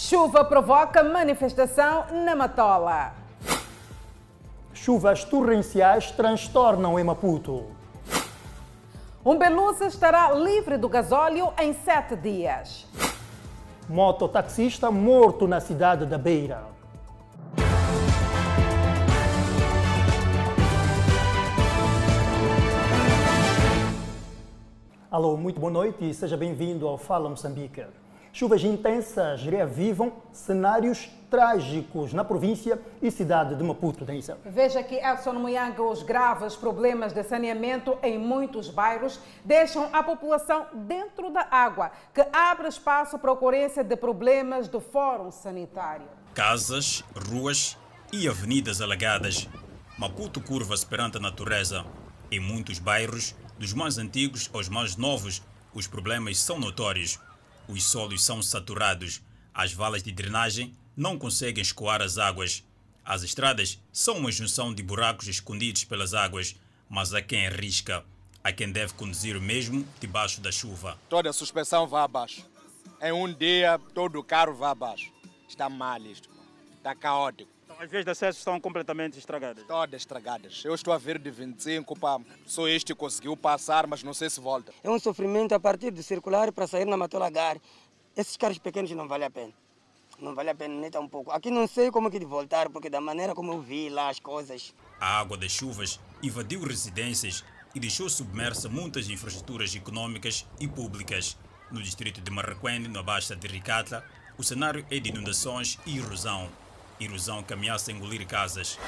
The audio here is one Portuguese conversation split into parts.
Chuva provoca manifestação na Matola. Chuvas torrenciais transtornam em Maputo. Um Belusa estará livre do gasóleo em sete dias. Mototaxista morto na cidade da Beira. Alô, muito boa noite e seja bem-vindo ao Fala Moçambique. Chuvas intensas reavivam cenários trágicos na província e cidade de Maputo, Denisa. Veja que Edson Muyanga, os graves problemas de saneamento em muitos bairros deixam a população dentro da água, que abre espaço para a ocorrência de problemas do fórum sanitário. Casas, ruas e avenidas alagadas. Maputo curva-se perante a natureza. Em muitos bairros, dos mais antigos aos mais novos, os problemas são notórios. Os solos são saturados, as valas de drenagem não conseguem escoar as águas. As estradas são uma junção de buracos escondidos pelas águas, mas há quem arrisca, há quem deve conduzir mesmo debaixo da chuva. Toda a suspensão vai abaixo. Em um dia, todo o carro vai abaixo. Está mal isto, está caótico. As vias de acesso estão completamente estragadas? Todas estragadas. Eu estou a vir de 25, pá. só este conseguiu passar, mas não sei se volta. É um sofrimento a partir de circular para sair na Matolagar. Esses carros pequenos não vale a pena. Não vale a pena nem tão pouco. Aqui não sei como que de voltar, porque da maneira como eu vi lá as coisas. A água das chuvas invadiu residências e deixou submersa muitas infraestruturas econômicas e públicas. No distrito de Marraquene, na Baixa de Ricata, o cenário é de inundações e erosão. Erosão que ameaça engolir casas.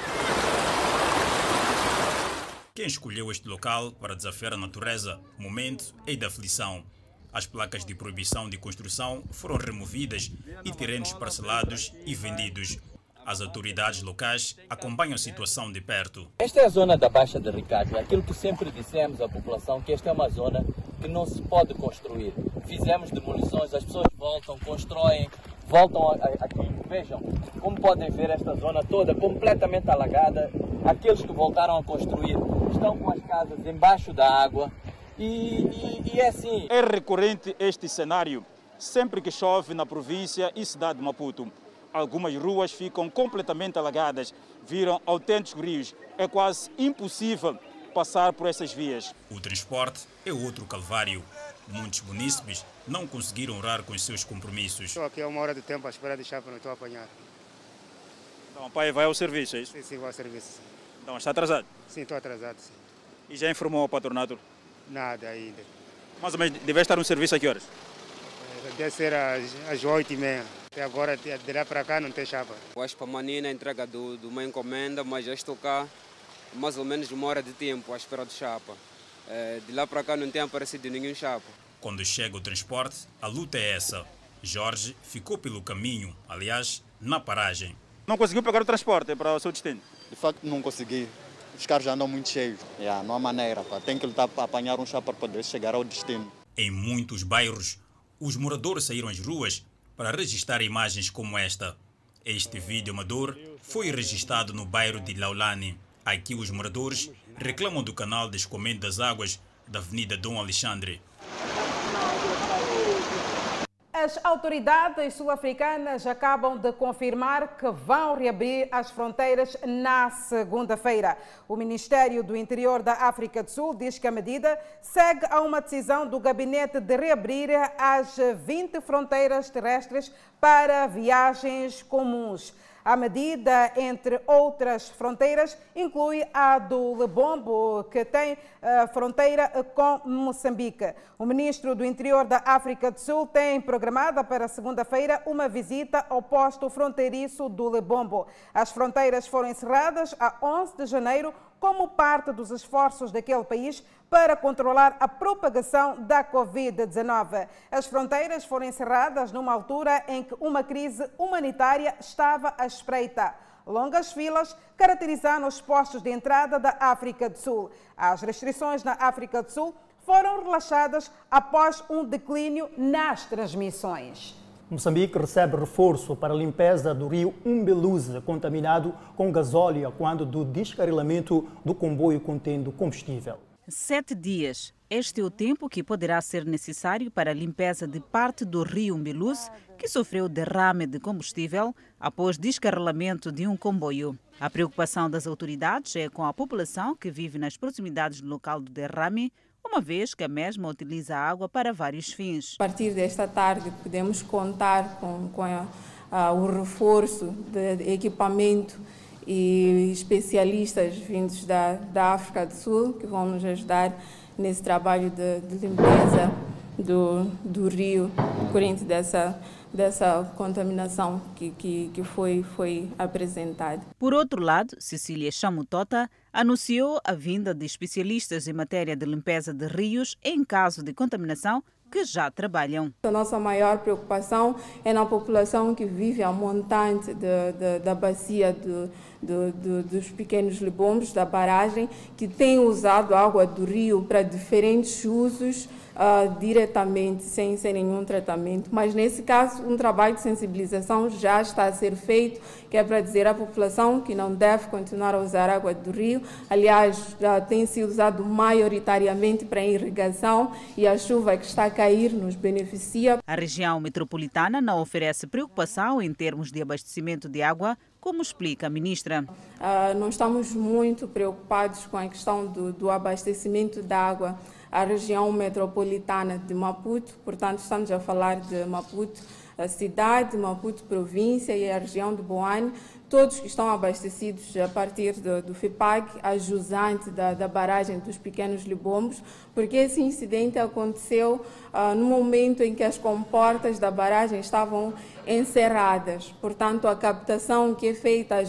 Quem escolheu este local para desafiar a natureza, momento é de aflição. As placas de proibição de construção foram removidas e terrenos parcelados e vendidos. As autoridades locais acompanham a situação de perto. Esta é a zona da Baixa de Ricardo. Aquilo que sempre dissemos à população que esta é uma zona que não se pode construir. Fizemos demolições, as pessoas voltam, constroem, voltam aqui. Vejam como podem ver esta zona toda completamente alagada. Aqueles que voltaram a construir estão com as casas embaixo da água. E, e, e é assim. É recorrente este cenário sempre que chove na província e cidade de Maputo. Algumas ruas ficam completamente alagadas, viram autênticos rios. É quase impossível passar por essas vias. O transporte é outro calvário. Muitos munícipes não conseguiram orar com os seus compromissos. Estou aqui há uma hora de tempo à espera de chapa, não estou a apanhar. Então, pai vai ao serviço, é isso? Sim, sim, vou ao serviço. Então, está atrasado? Sim, estou atrasado, sim. E já informou ao patronato? Nada ainda. Mais ou menos, deve estar no serviço a que horas? Deve ser às oito e meia. Até agora, de lá para cá, não tem chapa. Hoje para amanhã a entrega do, de uma encomenda, mas já estou cá mais ou menos uma hora de tempo à espera de chapa. De lá para cá não tem aparecido nenhum chapa. Quando chega o transporte, a luta é essa. Jorge ficou pelo caminho, aliás, na paragem. Não conseguiu pegar o transporte para o seu destino? De facto, não consegui. Os carros já andam muito cheios. Yeah, não há maneira. Pá. Tem que lutar para apanhar um chapa para poder chegar ao destino. Em muitos bairros, os moradores saíram às ruas para registrar imagens como esta. Este vídeo amador foi registrado no bairro de Laulani. Aqui os moradores reclamam do canal de escoamento das águas da Avenida Dom Alexandre. As autoridades sul-africanas acabam de confirmar que vão reabrir as fronteiras na segunda-feira. O Ministério do Interior da África do Sul diz que a medida segue a uma decisão do gabinete de reabrir as 20 fronteiras terrestres para viagens comuns. A medida, entre outras fronteiras, inclui a do Lebombo, que tem a fronteira com Moçambique. O ministro do Interior da África do Sul tem programada para segunda-feira uma visita ao posto fronteiriço do Lebombo. As fronteiras foram encerradas a 11 de janeiro como parte dos esforços daquele país para controlar a propagação da Covid-19. As fronteiras foram encerradas numa altura em que uma crise humanitária estava à espreita. Longas filas caracterizaram os postos de entrada da África do Sul. As restrições na África do Sul foram relaxadas após um declínio nas transmissões. Moçambique recebe reforço para a limpeza do rio Umbeluze, contaminado com gasóleo quando do descarrilamento do comboio contendo combustível. Sete dias. Este é o tempo que poderá ser necessário para a limpeza de parte do rio Mbeluz, que sofreu derrame de combustível após descarrilamento de um comboio. A preocupação das autoridades é com a população que vive nas proximidades do local do derrame, uma vez que a mesma utiliza a água para vários fins. A partir desta tarde, podemos contar com, com a, a, o reforço de equipamento e especialistas vindos da, da África do Sul que vão nos ajudar nesse trabalho de, de limpeza do, do rio corrente dessa dessa contaminação que, que, que foi, foi apresentada. Por outro lado, Cecília Chamutota anunciou a vinda de especialistas em matéria de limpeza de rios em caso de contaminação que já trabalham. A nossa maior preocupação é na população que vive a montante de, de, da bacia de, dos pequenos libombos, da barragem, que tem usado água do rio para diferentes usos uh, diretamente, sem, sem nenhum tratamento. Mas, nesse caso, um trabalho de sensibilização já está a ser feito, que é para dizer à população que não deve continuar a usar água do rio. Aliás, já tem sido usado maioritariamente para irrigação e a chuva que está a cair nos beneficia. A região metropolitana não oferece preocupação em termos de abastecimento de água como explica a ministra? Uh, nós estamos muito preocupados com a questão do, do abastecimento da água a região metropolitana de Maputo, portanto, estamos a falar de Maputo, a cidade, Maputo província e a região de Boane, todos que estão abastecidos a partir do, do FIPAG, a jusante da, da, barragem dos pequenos libombos, porque esse incidente aconteceu uh, no momento em que as comportas da barragem estavam encerradas. Portanto, a captação que é feita a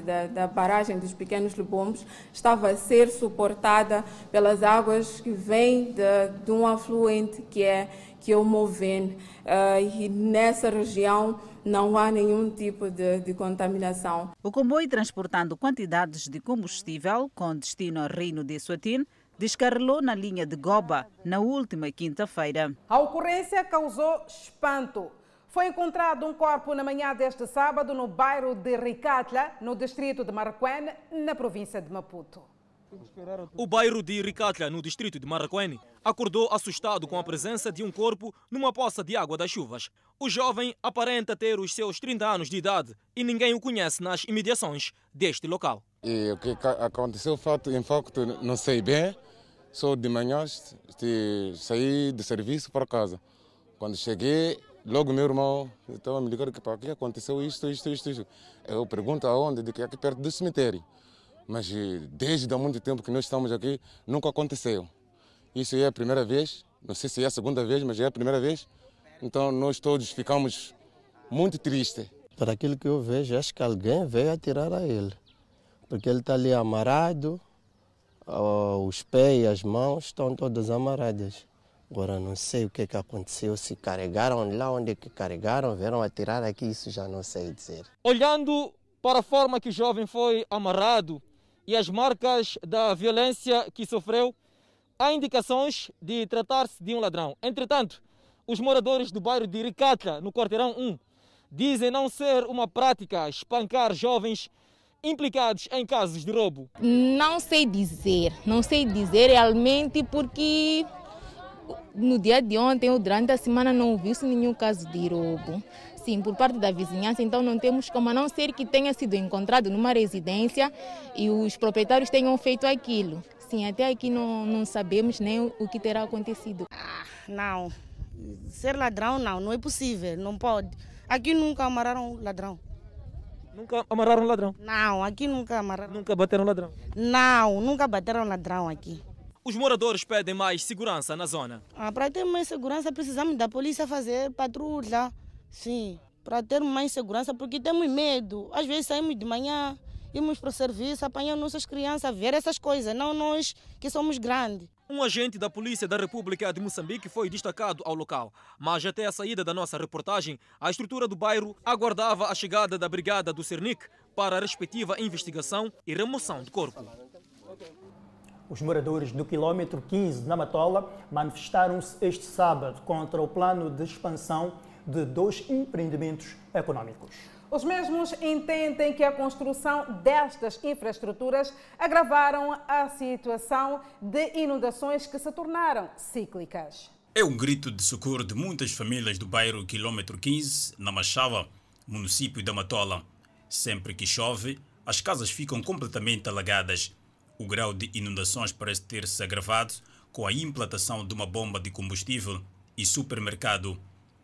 da, da barragem dos pequenos libombos estava a ser suportada pelas águas que vêm de, de um afluente que é, que é o Movene. Uh, e nessa região não há nenhum tipo de, de, contaminação. O comboio transportando quantidades de combustível com destino ao Reino de Suatin descarrilou na linha de Goba na última quinta-feira. A ocorrência causou espanto. Foi encontrado um corpo na manhã deste sábado no bairro de Ricatla, no distrito de Marraquém, na província de Maputo. O bairro de Ricatla, no distrito de Marraquém, acordou assustado com a presença de um corpo numa poça de água das chuvas. O jovem aparenta ter os seus 30 anos de idade e ninguém o conhece nas imediações deste local. E o que aconteceu, fato, em facto, não sei bem. Só de manhã saí de serviço para casa. Quando cheguei, logo meu irmão estava me ligando que para que aconteceu isto, isto, isto, isto. Eu pergunto aonde, de que aqui perto do cemitério. Mas eh, desde há muito tempo que nós estamos aqui, nunca aconteceu. Isso é a primeira vez, não sei se é a segunda vez, mas é a primeira vez. Então nós todos ficamos muito tristes. Para aquilo que eu vejo, acho que alguém veio atirar a ele. Porque ele está ali amarrado, os pés e as mãos estão todas amarradas. Agora não sei o que, que aconteceu, se carregaram lá onde que carregaram, vieram atirar aqui, isso já não sei dizer. Olhando para a forma que o jovem foi amarrado, e as marcas da violência que sofreu, há indicações de tratar-se de um ladrão. Entretanto, os moradores do bairro de Ricata, no quarteirão 1, dizem não ser uma prática espancar jovens implicados em casos de roubo. Não sei dizer, não sei dizer realmente porque no dia de ontem ou durante a semana não viu-se nenhum caso de roubo sim, por parte da vizinhança, então não temos como a não ser que tenha sido encontrado numa residência e os proprietários tenham feito aquilo. Sim, até aqui não, não sabemos nem o que terá acontecido. Ah, não, ser ladrão não, não é possível, não pode. Aqui nunca amarraram ladrão. Nunca amarraram ladrão? Não, aqui nunca amarraram. Nunca bateram ladrão? Não, nunca bateram ladrão aqui. Os moradores pedem mais segurança na zona. Ah, para ter mais segurança precisamos da polícia fazer patrulha. Sim, para ter mais segurança, porque temos medo. Às vezes saímos de manhã, íamos para o serviço, apanhamos nossas crianças a ver essas coisas, não nós que somos grandes. Um agente da Polícia da República de Moçambique foi destacado ao local, mas até a saída da nossa reportagem, a estrutura do bairro aguardava a chegada da brigada do Cernic para a respectiva investigação e remoção de corpo. Os moradores do quilômetro 15 na Matola manifestaram-se este sábado contra o plano de expansão de dois empreendimentos econômicos. Os mesmos entendem que a construção destas infraestruturas agravaram a situação de inundações que se tornaram cíclicas. É um grito de socorro de muitas famílias do bairro Quilômetro 15, na Machava, município da Matola. Sempre que chove, as casas ficam completamente alagadas. O grau de inundações parece ter se agravado com a implantação de uma bomba de combustível e supermercado.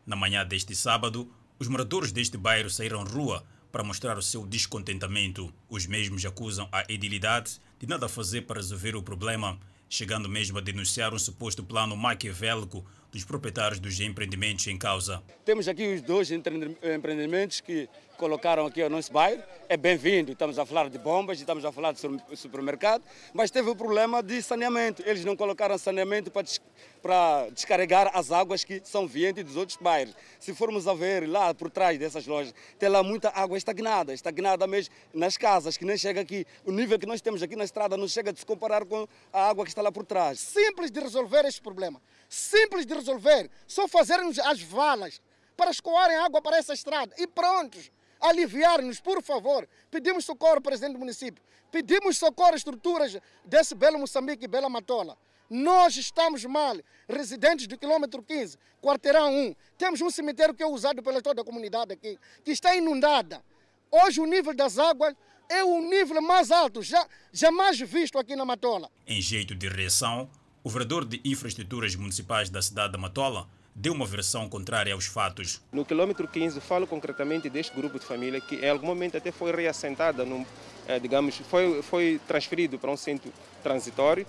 Na manhã deste sábado, os moradores deste bairro saíram rua para mostrar o seu descontentamento. Os mesmos acusam a edilidade de nada fazer para resolver o problema, chegando mesmo a denunciar um suposto plano maquiavélico dos proprietários dos empreendimentos em causa. Temos aqui os dois empreendimentos que colocaram aqui ao nosso bairro. É bem-vindo, estamos a falar de bombas, estamos a falar de supermercado, mas teve o problema de saneamento. Eles não colocaram saneamento para, des para descarregar as águas que são vientes dos outros bairros. Se formos a ver lá por trás dessas lojas, tem lá muita água estagnada, estagnada mesmo nas casas, que nem chega aqui. O nível que nós temos aqui na estrada não chega a se comparar com a água que está lá por trás. Simples de resolver este problema. Simples de resolver. Só fazermos as valas para escoarem água para essa estrada e prontos aliviar-nos, por favor. Pedimos socorro presidente do município. Pedimos socorro às estruturas desse belo Moçambique e Bela Matola. Nós estamos mal, residentes do quilômetro 15, quarteirão 1. Temos um cemitério que é usado pela toda a comunidade aqui, que está inundada. Hoje o nível das águas é o nível mais alto já, jamais visto aqui na Matola. Em jeito de reação, o vereador de infraestruturas municipais da cidade da Matola deu uma versão contrária aos fatos. No quilômetro 15, falo concretamente deste grupo de família que em algum momento até foi reassentada, num, eh, digamos, foi, foi transferido para um centro transitório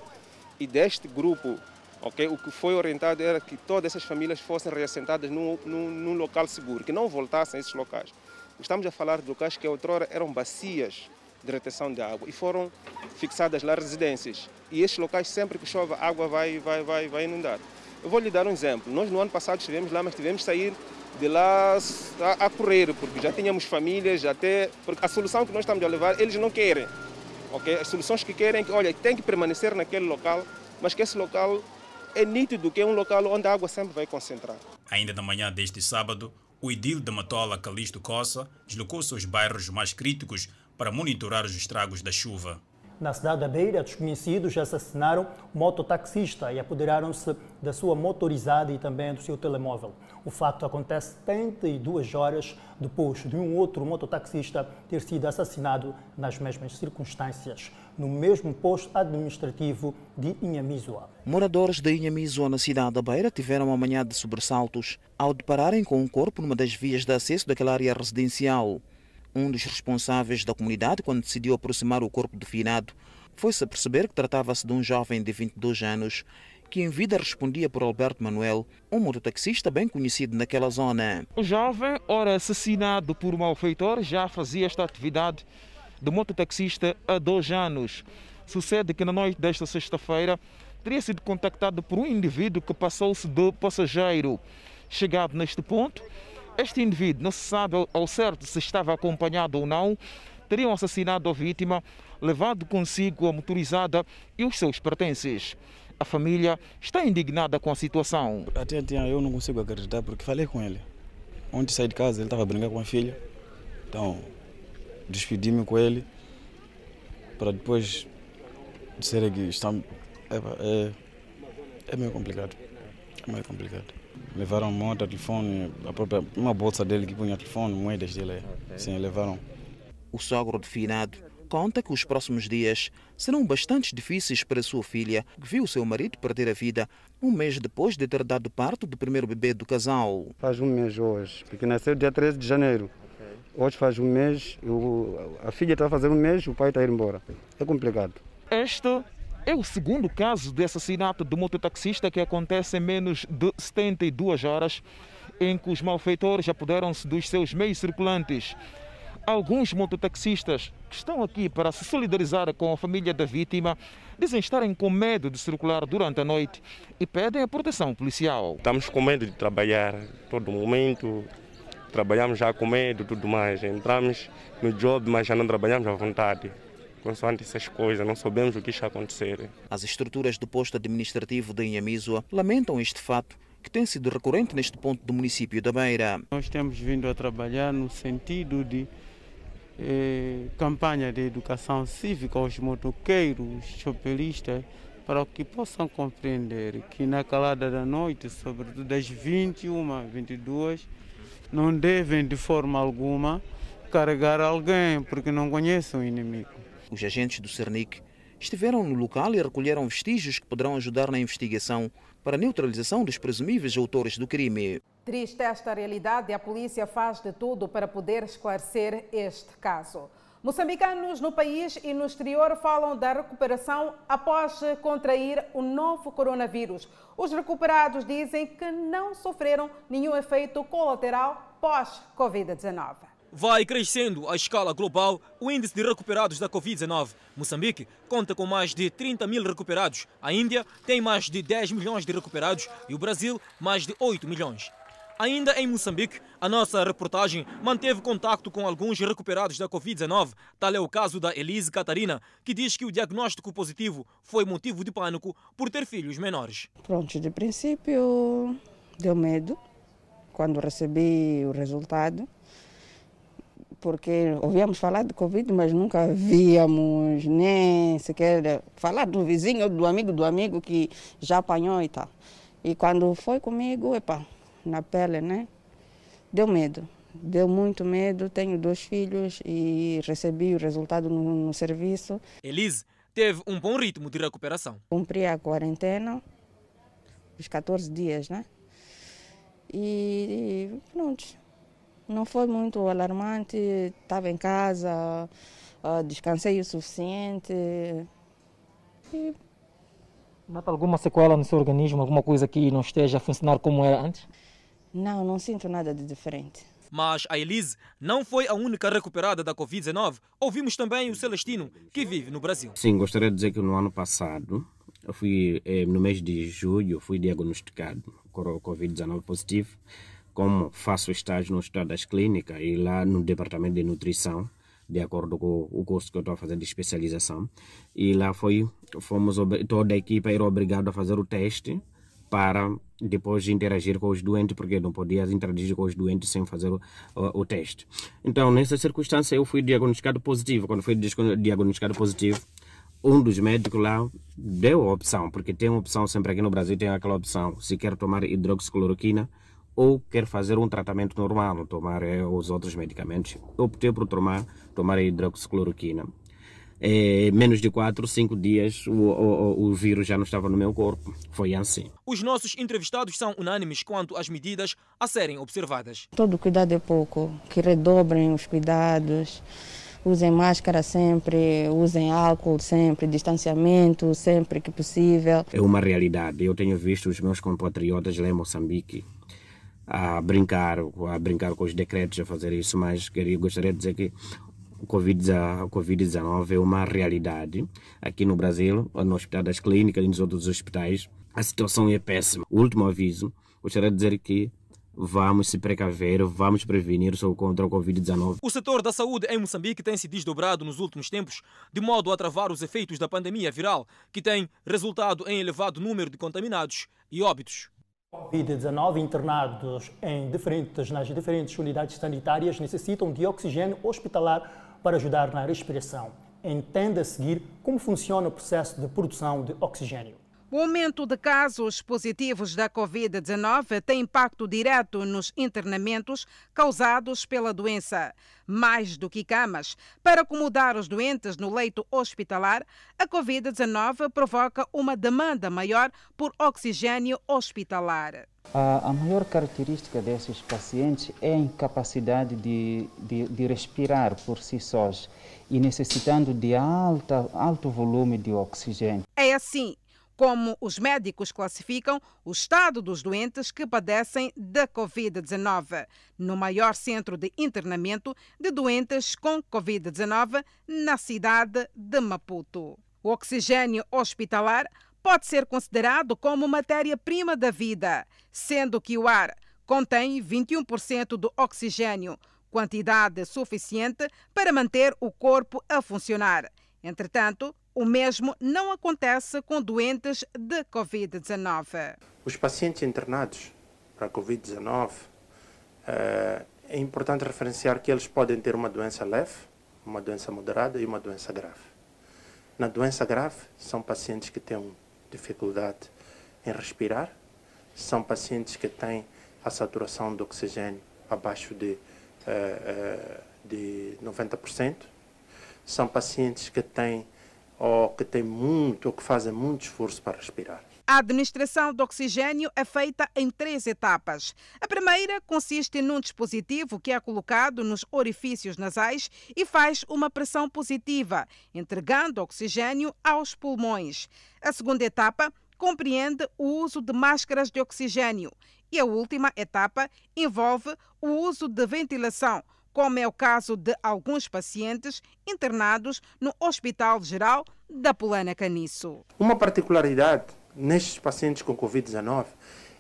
e deste grupo, okay, o que foi orientado era que todas essas famílias fossem reassentadas num, num, num local seguro, que não voltassem a esses locais. Estamos a falar de locais que outrora eram bacias de retenção de água e foram fixadas lá residências. E esses locais, sempre que chove, a água vai, vai, vai, vai inundar. Eu vou lhe dar um exemplo. Nós no ano passado estivemos lá, mas tivemos que sair de lá a, a correr, porque já tínhamos famílias, até. Porque a solução que nós estamos a levar, eles não querem. Okay? As soluções que querem é que, olha, tem que permanecer naquele local, mas que esse local é nítido que é um local onde a água sempre vai concentrar. Ainda na manhã deste sábado, o edil da Matola, Calixto Coça, deslocou-se aos bairros mais críticos para monitorar os estragos da chuva. Na cidade da Beira, desconhecidos assassinaram um mototaxista e apoderaram-se da sua motorizada e também do seu telemóvel. O fato acontece 72 horas depois de um outro mototaxista ter sido assassinado nas mesmas circunstâncias, no mesmo posto administrativo de Inhamizua. Moradores de Inhamizua, na cidade da Beira, tiveram uma manhã de sobressaltos ao depararem com um corpo numa das vias de acesso daquela área residencial. Um dos responsáveis da comunidade, quando decidiu aproximar o corpo do finado, foi-se a perceber que tratava-se de um jovem de 22 anos que em vida respondia por Alberto Manuel, um mototaxista bem conhecido naquela zona. O jovem, ora assassinado por malfeitor, já fazia esta atividade de mototaxista há dois anos. Sucede que na noite desta sexta-feira teria sido contactado por um indivíduo que passou-se de passageiro. Chegado neste ponto, este indivíduo, não se sabe ao certo se estava acompanhado ou não, teriam assassinado a vítima, levado consigo a motorizada e os seus pertences. A família está indignada com a situação. Até, até eu não consigo acreditar porque falei com ele. Ontem saí de casa, ele estava brincando com a filha. Então, despedi-me com ele para depois dizer que está, é, é, é meio complicado. É meio complicado. Levaram moto, telefone, a própria, uma bolsa dele que punha telefone, moedas dele. Sim, levaram. O sogro de finado conta que os próximos dias serão bastante difíceis para sua filha, que viu seu marido perder a vida um mês depois de ter dado parto do primeiro bebê do casal. Faz um mês hoje, porque nasceu dia 13 de janeiro. Hoje faz um mês, eu, a filha está fazendo um mês, o pai está indo embora. É complicado. Este é o segundo caso de assassinato do mototaxista que acontece em menos de 72 horas, em que os malfeitores apoderam-se dos seus meios circulantes. Alguns mototaxistas que estão aqui para se solidarizar com a família da vítima dizem estarem com medo de circular durante a noite e pedem a proteção policial. Estamos com medo de trabalhar todo momento, trabalhamos já com medo e tudo mais. Entramos no job, mas já não trabalhamos à vontade consoante essas coisas, não sabemos o que está a acontecer. As estruturas do posto administrativo de Inhamizua lamentam este fato que tem sido recorrente neste ponto do município da Beira. Nós temos vindo a trabalhar no sentido de eh, campanha de educação cívica aos motoqueiros, chopelistas, para que possam compreender que na calada da noite, sobretudo das 21 22, não devem de forma alguma carregar alguém porque não conhecem o inimigo. Os agentes do Cernic estiveram no local e recolheram vestígios que poderão ajudar na investigação para a neutralização dos presumíveis autores do crime. Triste esta realidade a polícia faz de tudo para poder esclarecer este caso. Moçambicanos no país e no exterior falam da recuperação após contrair o novo coronavírus. Os recuperados dizem que não sofreram nenhum efeito colateral pós-Covid-19 vai crescendo à escala global o índice de recuperados da Covid-19. Moçambique conta com mais de 30 mil recuperados. A Índia tem mais de 10 milhões de recuperados e o Brasil mais de 8 milhões. Ainda em Moçambique, a nossa reportagem manteve contato com alguns recuperados da Covid-19. Tal é o caso da Elise Catarina, que diz que o diagnóstico positivo foi motivo de pânico por ter filhos menores. Pronto, de princípio deu medo quando recebi o resultado porque ouvíamos falar de Covid, mas nunca víamos nem sequer falar do vizinho, do amigo do amigo que já apanhou e tal. E quando foi comigo, epa, na pele, né? Deu medo. Deu muito medo. Tenho dois filhos e recebi o resultado no, no serviço. Elise teve um bom ritmo de recuperação. Cumpri a quarentena, os 14 dias, né? E, e pronto não foi muito alarmante, estava em casa, descansei o suficiente. E... Nota alguma sequela no seu organismo, alguma coisa que não esteja a funcionar como era antes? Não, não sinto nada de diferente. Mas a Elise não foi a única recuperada da Covid-19. Ouvimos também o Celestino, que vive no Brasil. Sim, gostaria de dizer que no ano passado, eu fui, eh, no mês de julho, fui diagnosticado com Covid-19 positivo como faço estágio no Hospital das Clínicas e lá no Departamento de Nutrição, de acordo com o curso que eu estou fazer de especialização. E lá foi, fomos, toda a equipa era obrigada a fazer o teste para depois interagir com os doentes, porque não podia interagir com os doentes sem fazer o, o, o teste. Então, nessa circunstância, eu fui diagnosticado positivo. Quando fui diagnosticado positivo, um dos médicos lá deu a opção, porque tem opção sempre aqui no Brasil, tem aquela opção, se quer tomar hidroxicloroquina, ou quer fazer um tratamento normal, tomar é, os outros medicamentos. Optei por tomar, tomar a hidroxicloroquina. É, menos de 4, 5 dias o, o, o vírus já não estava no meu corpo. Foi assim. Os nossos entrevistados são unânimes quanto às medidas a serem observadas. Todo cuidado é pouco, que redobrem os cuidados, usem máscara sempre, usem álcool sempre, distanciamento sempre que possível. É uma realidade. Eu tenho visto os meus compatriotas lá em Moçambique a brincar, a brincar com os decretos, a fazer isso, mas queria, gostaria de dizer que o Covid-19 é uma realidade aqui no Brasil, no Hospital das Clínicas e nos outros hospitais. A situação é péssima. O último aviso, gostaria de dizer que vamos se precaver, vamos prevenir contra o Covid-19. O setor da saúde em Moçambique tem se desdobrado nos últimos tempos, de modo a travar os efeitos da pandemia viral, que tem resultado em elevado número de contaminados e óbitos. Covid-19 internados em diferentes, nas diferentes unidades sanitárias necessitam de oxigênio hospitalar para ajudar na respiração. Entenda a seguir como funciona o processo de produção de oxigênio. O aumento de casos positivos da Covid-19 tem impacto direto nos internamentos causados pela doença. Mais do que camas, para acomodar os doentes no leito hospitalar, a Covid-19 provoca uma demanda maior por oxigênio hospitalar. A, maior característica desses pacientes é a incapacidade de, de, de respirar por si sós e necessitando de alta, alto volume de oxigênio. É assim como os médicos classificam o estado dos doentes que padecem da Covid-19, no maior centro de internamento de doentes com Covid-19 na cidade de Maputo. O oxigênio hospitalar pode ser considerado como matéria-prima da vida, sendo que o ar contém 21% do oxigênio, quantidade suficiente para manter o corpo a funcionar. Entretanto, o mesmo não acontece com doentes de Covid-19. Os pacientes internados para a Covid-19, é importante referenciar que eles podem ter uma doença leve, uma doença moderada e uma doença grave. Na doença grave, são pacientes que têm dificuldade em respirar, são pacientes que têm a saturação de oxigênio abaixo de, de 90%, são pacientes que têm ou que têm muito ou que fazem muito esforço para respirar. A administração de oxigênio é feita em três etapas. A primeira consiste num dispositivo que é colocado nos orifícios nasais e faz uma pressão positiva, entregando oxigênio aos pulmões. A segunda etapa compreende o uso de máscaras de oxigênio. E a última etapa envolve o uso de ventilação, como é o caso de alguns pacientes internados no Hospital Geral da Polana Caniço. Uma particularidade nestes pacientes com Covid-19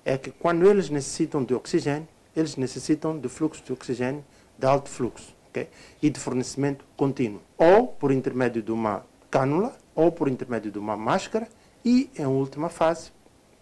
é que quando eles necessitam de oxigênio, eles necessitam de fluxo de oxigênio de alto fluxo okay? e de fornecimento contínuo, ou por intermédio de uma cânula, ou por intermédio de uma máscara e, em última fase,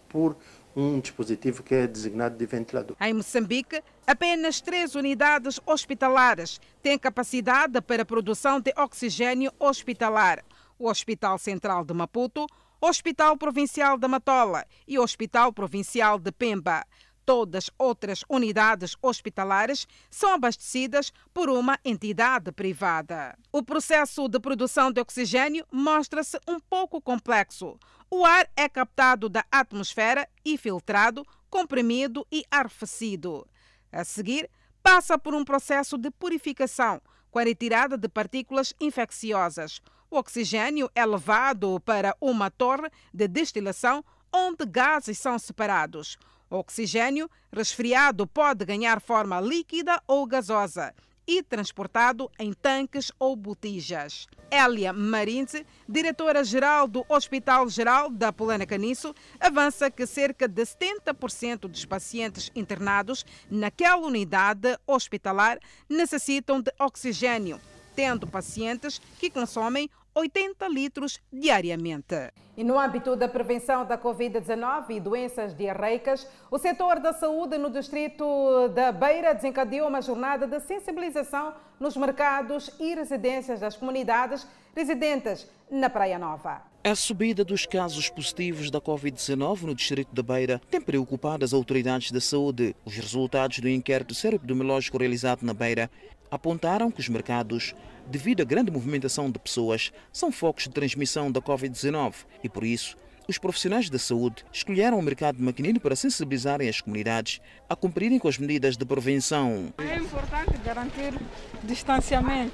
por um dispositivo que é designado de ventilador. Em Moçambique, apenas três unidades hospitalares têm capacidade para a produção de oxigênio hospitalar: o Hospital Central de Maputo, Hospital Provincial da Matola e Hospital Provincial de Pemba. Todas outras unidades hospitalares são abastecidas por uma entidade privada. O processo de produção de oxigênio mostra-se um pouco complexo. O ar é captado da atmosfera e filtrado, comprimido e arrefecido. A seguir, passa por um processo de purificação com a retirada de partículas infecciosas. O oxigênio é levado para uma torre de destilação onde gases são separados. O oxigênio resfriado pode ganhar forma líquida ou gasosa e transportado em tanques ou botijas. Elia Marinze, diretora-geral do Hospital Geral da Polana Caniço, avança que cerca de 70% dos pacientes internados naquela unidade hospitalar necessitam de oxigênio, tendo pacientes que consomem 80 litros diariamente. E no âmbito da prevenção da Covid-19 e doenças diarreicas, o setor da saúde no distrito da Beira desencadeou uma jornada de sensibilização nos mercados e residências das comunidades residentes na Praia Nova. A subida dos casos positivos da Covid-19 no distrito da Beira tem preocupado as autoridades da saúde. Os resultados do inquérito seroepidemiológico realizado na Beira apontaram que os mercados, devido à grande movimentação de pessoas, são focos de transmissão da Covid-19 e, por isso, os profissionais da saúde escolheram o mercado de maquinino para sensibilizarem as comunidades a cumprirem com as medidas de prevenção. É importante garantir distanciamento,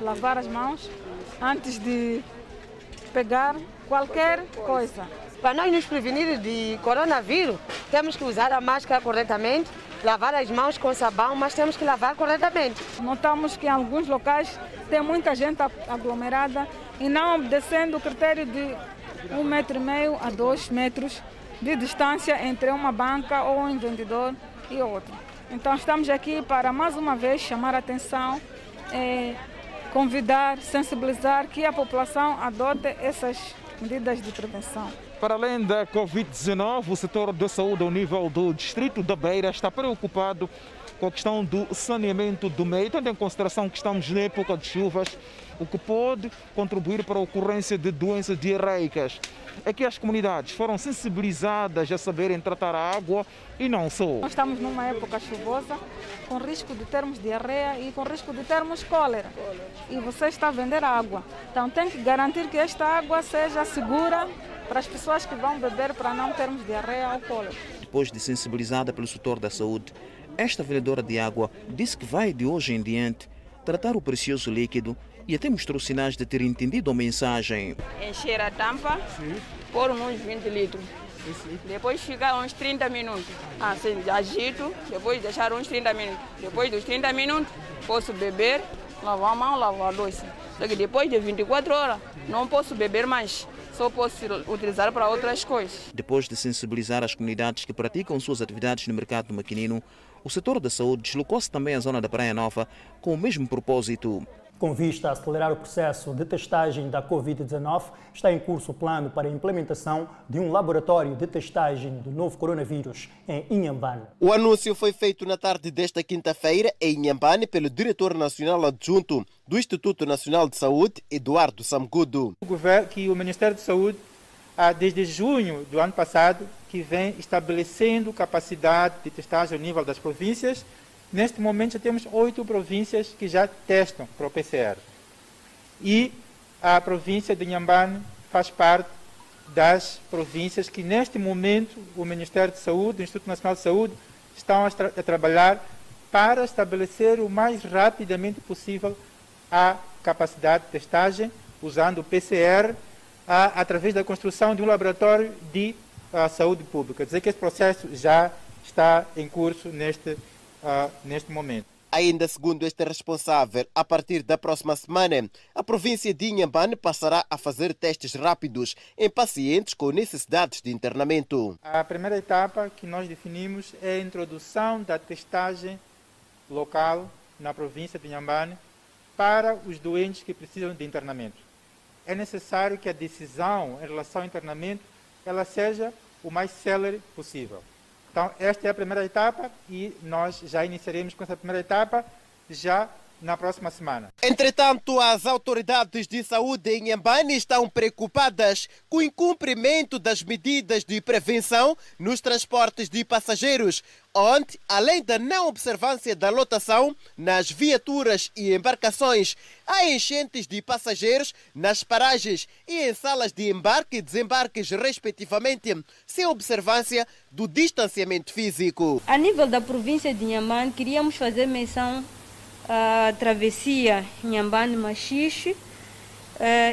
lavar as mãos antes de pegar qualquer coisa. Para nós nos prevenir de coronavírus, temos que usar a máscara corretamente, lavar as mãos com sabão, mas temos que lavar corretamente. Notamos que em alguns locais tem muita gente aglomerada e não obedecendo o critério de um metro e meio a dois metros de distância entre uma banca ou um vendedor e outro. Então estamos aqui para mais uma vez chamar a atenção, eh, convidar, sensibilizar que a população adote essas medidas de prevenção. Para além da Covid-19, o setor da saúde ao nível do distrito da Beira está preocupado com a questão do saneamento do meio, tendo em consideração que estamos na época de chuvas, o que pode contribuir para a ocorrência de doenças diarreicas. É que as comunidades foram sensibilizadas a saberem tratar a água e não só. Nós estamos numa época chuvosa, com risco de termos diarreia e com risco de termos cólera. E você está a vender água. Então tem que garantir que esta água seja segura para as pessoas que vão beber para não termos diarreia ou cólera. Depois de sensibilizada pelo setor da saúde, esta vendedora de água disse que vai de hoje em diante tratar o precioso líquido e até mostrou sinais de ter entendido a mensagem. Encher a tampa, Sim. pôr uns 20 litros. Depois ficar uns 30 minutos. Assim, agito, depois deixar uns 30 minutos. Depois dos 30 minutos, posso beber, lavar a mão, lavar a louça. Só que depois de 24 horas, não posso beber mais só posso utilizar para outras coisas. Depois de sensibilizar as comunidades que praticam suas atividades no mercado do maquinino, o setor da saúde deslocou-se também à zona da Praia Nova com o mesmo propósito. Com vista a acelerar o processo de testagem da Covid-19, está em curso o plano para a implementação de um laboratório de testagem do novo coronavírus em Inhambane. O anúncio foi feito na tarde desta quinta-feira em Inhambane pelo diretor nacional adjunto do Instituto Nacional de Saúde, Eduardo Samgudo. O governo, que o Ministério de Saúde, desde junho do ano passado, que vem estabelecendo capacidade de testagem ao nível das províncias, Neste momento já temos oito províncias que já testam para o PCR. E a província de Inhambane faz parte das províncias que neste momento o Ministério de Saúde, o Instituto Nacional de Saúde, estão a, tra a trabalhar para estabelecer o mais rapidamente possível a capacidade de testagem usando o PCR a, através da construção de um laboratório de a, saúde pública. Quer dizer que esse processo já está em curso neste momento uh, neste momento. Ainda segundo este responsável, a partir da próxima semana, a província de Inhambane passará a fazer testes rápidos em pacientes com necessidades de internamento. A primeira etapa que nós definimos é a introdução da testagem local na província de Inhambane para os doentes que precisam de internamento. É necessário que a decisão em relação ao internamento ela seja o mais célere possível. Então, esta é a primeira etapa e nós já iniciaremos com essa primeira etapa já na próxima semana. Entretanto, as autoridades de saúde em Nhambane estão preocupadas com o incumprimento das medidas de prevenção nos transportes de passageiros, onde, além da não observância da lotação nas viaturas e embarcações, há enchentes de passageiros nas paragens e em salas de embarque e desembarques, respectivamente, sem observância do distanciamento físico. A nível da província de Nhambane, queríamos fazer menção a travessia Nhambane-Machixe uh,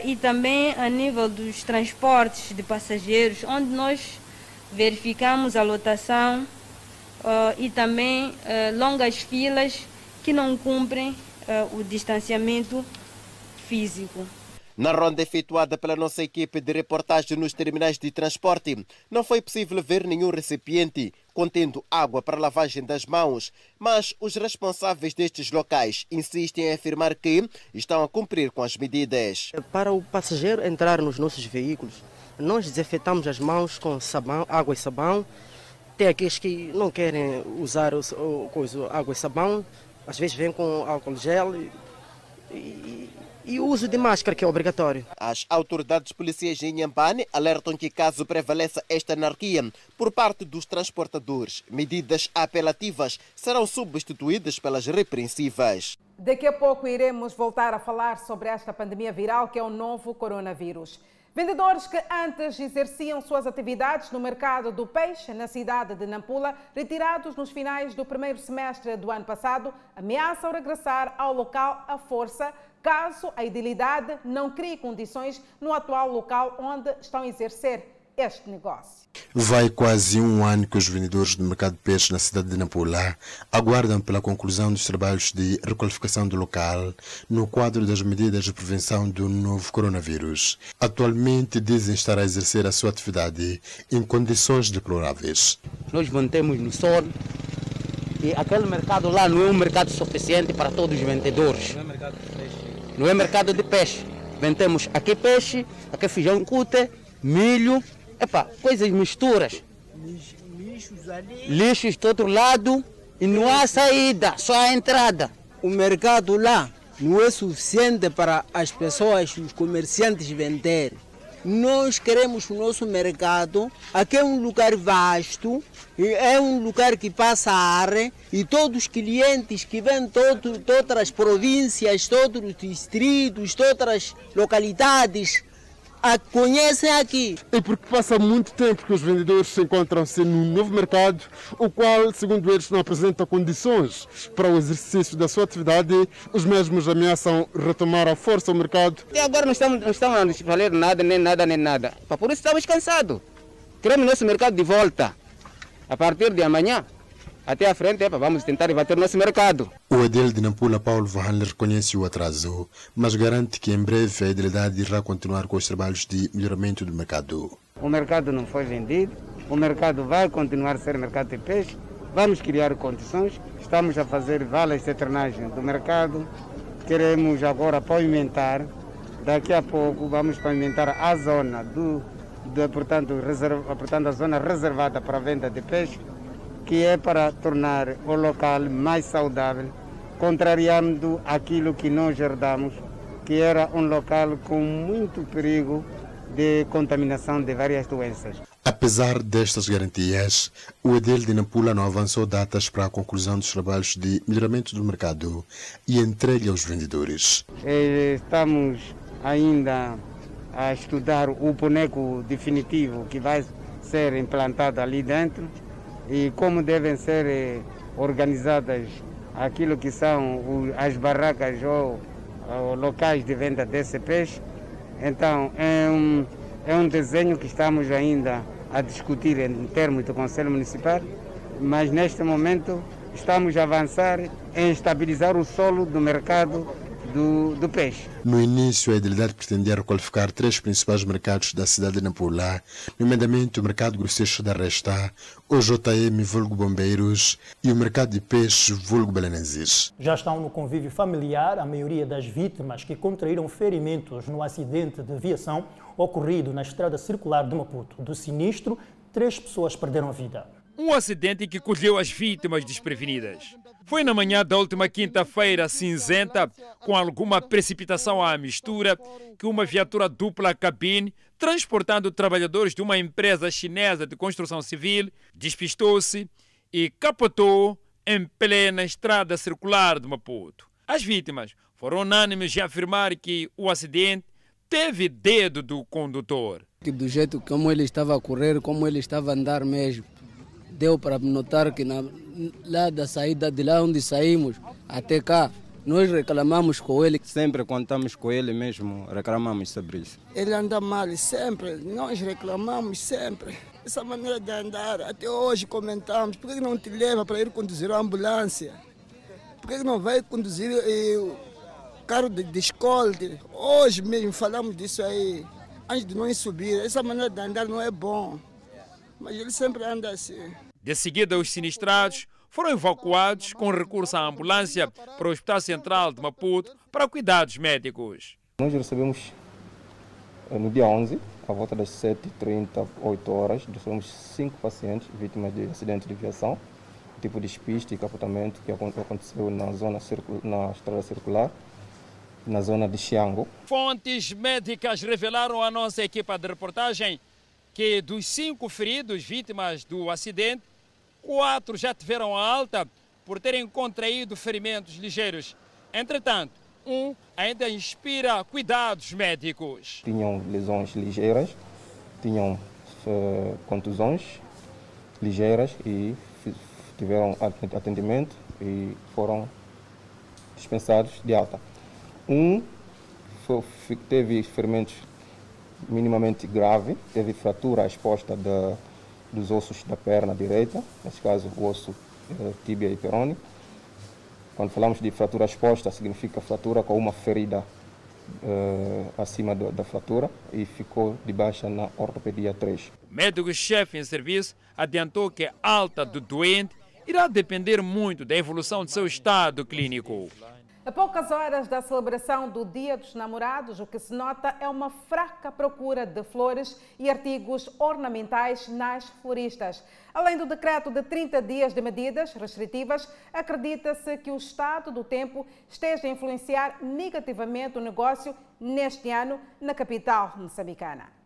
e também a nível dos transportes de passageiros, onde nós verificamos a lotação uh, e também uh, longas filas que não cumprem o distanciamento físico. Na ronda efetuada pela nossa equipe de reportagem nos terminais de transporte, não foi possível ver nenhum recipiente contendo água para lavagem das mãos, mas os responsáveis destes locais insistem em afirmar que estão a cumprir com as medidas. Para o passageiro entrar nos nossos veículos, nós desinfetamos as mãos com sabão, água e sabão. Tem aqueles que não querem usar o, o, coisa, água e sabão, às vezes vêm com álcool gel e, e e o uso de máscara, que é obrigatório. As autoridades policiais em Nhambane alertam que, caso prevaleça esta anarquia por parte dos transportadores, medidas apelativas serão substituídas pelas repreensivas. Daqui a pouco iremos voltar a falar sobre esta pandemia viral que é o novo coronavírus. Vendedores que antes exerciam suas atividades no mercado do peixe na cidade de Nampula, retirados nos finais do primeiro semestre do ano passado, ameaçam regressar ao local à força caso a idilidade não crie condições no atual local onde estão a exercer este negócio. Vai quase um ano que os vendedores do mercado de peixe na cidade de Nampula aguardam pela conclusão dos trabalhos de requalificação do local no quadro das medidas de prevenção do novo coronavírus. Atualmente dizem estar a exercer a sua atividade em condições deploráveis. Nós mantemos no sol e aquele mercado lá não é um mercado suficiente para todos os vendedores. Não é mercado não é mercado de peixe. Vendemos aqui peixe, aqui feijão cute, milho, epa, coisas misturas. Lixos ali. Lixos outro lado e não há saída, só a entrada. O mercado lá não é suficiente para as pessoas, os comerciantes vender. Nós queremos o nosso mercado, aqui é um lugar vasto, é um lugar que passa ar e todos os clientes que vêm todo, de outras províncias, todos os distritos, todas as localidades a conhecem aqui. É porque passa muito tempo que os vendedores se encontram-se num novo mercado, o qual, segundo eles, não apresenta condições para o exercício da sua atividade. Os mesmos ameaçam retomar a força o mercado. Até agora não estamos, não estamos a fazer nada, nem nada, nem nada. Por isso estamos cansados. Queremos nosso mercado de volta. A partir de amanhã, até à frente, epa, vamos tentar bater nosso mercado. O edil de Nampula, Paulo Vahanler, reconhece o atraso, mas garante que em breve a idilidade irá continuar com os trabalhos de melhoramento do mercado. O mercado não foi vendido, o mercado vai continuar a ser mercado de peixe, vamos criar condições, estamos a fazer valas de treinagem do mercado, queremos agora pavimentar. Daqui a pouco vamos pavimentar a zona do, de, portanto, reserva, portanto, a zona reservada para a venda de peixe, que é para tornar o local mais saudável, contrariando aquilo que nós herdamos, que era um local com muito perigo de contaminação de várias doenças. Apesar destas garantias, o Edel de Nampula não avançou datas para a conclusão dos trabalhos de melhoramento do mercado e entrega aos vendedores. Estamos ainda a estudar o boneco definitivo que vai ser implantado ali dentro e como devem ser organizadas aquilo que são as barracas ou, ou locais de venda desse peixe. Então, é um, é um desenho que estamos ainda a discutir em termos do Conselho Municipal, mas neste momento estamos a avançar em estabilizar o solo do mercado do, do, peixe. No início, a Edilidade pretendia requalificar três principais mercados da cidade de Nampula, nomeadamente o Mercado Grosseiro da Resta, o JM Vulgo Bombeiros e o Mercado de Peixe Vulgo Belenenses. Já estão no convívio familiar a maioria das vítimas que contraíram ferimentos no acidente de aviação ocorrido na estrada circular de Maputo. Do sinistro, três pessoas perderam a vida. Um acidente que colheu as vítimas desprevenidas. Foi na manhã da última quinta-feira cinzenta, com alguma precipitação à mistura, que uma viatura dupla cabine, transportando trabalhadores de uma empresa chinesa de construção civil, despistou-se e capotou em plena estrada circular de Maputo. As vítimas foram unânimes em afirmar que o acidente teve dedo do condutor. Do jeito como ele estava a correr, como ele estava a andar mesmo, deu para notar que na, lá da saída de lá onde saímos até cá, nós reclamamos com ele. Sempre estamos com ele mesmo, reclamamos sobre isso. Ele anda mal sempre, nós reclamamos sempre. Essa maneira de andar, até hoje comentamos, por que não te leva para ir conduzir a ambulância? Por que não vai conduzir eh, carro de, de escolta? Hoje mesmo falamos disso aí, antes de nós subir. Essa maneira de andar não é bom, mas ele sempre anda assim. De seguida, os sinistrados foram evacuados com recurso à ambulância para o Hospital Central de Maputo para cuidados médicos. Nós recebemos no dia 11, à volta das 7h30, 8 horas, recebemos cinco pacientes vítimas de acidente de aviação, tipo de despiste e capotamento que aconteceu na zona na estrada circular, na zona de Xiango. Fontes médicas revelaram à nossa equipa de reportagem que dos cinco feridos vítimas do acidente, quatro já tiveram alta por terem contraído ferimentos ligeiros. Entretanto, um ainda inspira cuidados médicos. Tinham lesões ligeiras, tinham uh, contusões ligeiras e tiveram atendimento e foram dispensados de alta. Um foi, teve ferimentos minimamente grave, teve fratura exposta da, dos ossos da perna direita, nesse caso o osso eh, tíbia e. Quando falamos de fratura exposta, significa fratura com uma ferida eh, acima do, da fratura e ficou de baixa na ortopedia 3. O médico-chefe em serviço adiantou que a alta do doente irá depender muito da evolução de seu estado clínico. A poucas horas da celebração do Dia dos Namorados, o que se nota é uma fraca procura de flores e artigos ornamentais nas floristas. Além do decreto de 30 dias de medidas restritivas, acredita-se que o estado do tempo esteja a influenciar negativamente o negócio neste ano na capital moçambicana.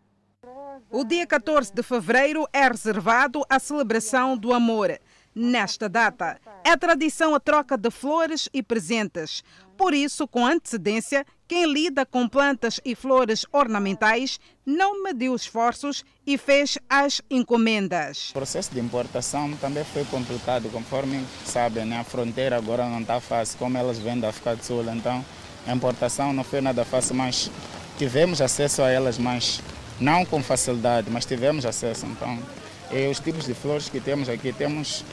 O dia 14 de fevereiro é reservado à celebração do amor. Nesta data, é tradição a troca de flores e presentes. Por isso, com antecedência, quem lida com plantas e flores ornamentais não mediu esforços e fez as encomendas. O processo de importação também foi complicado, conforme sabem, né? a fronteira agora não está fácil, como elas vêm da África do Sul, então a importação não foi nada fácil, mas tivemos acesso a elas, mas não com facilidade, mas tivemos acesso. Então, e os tipos de flores que temos aqui, temos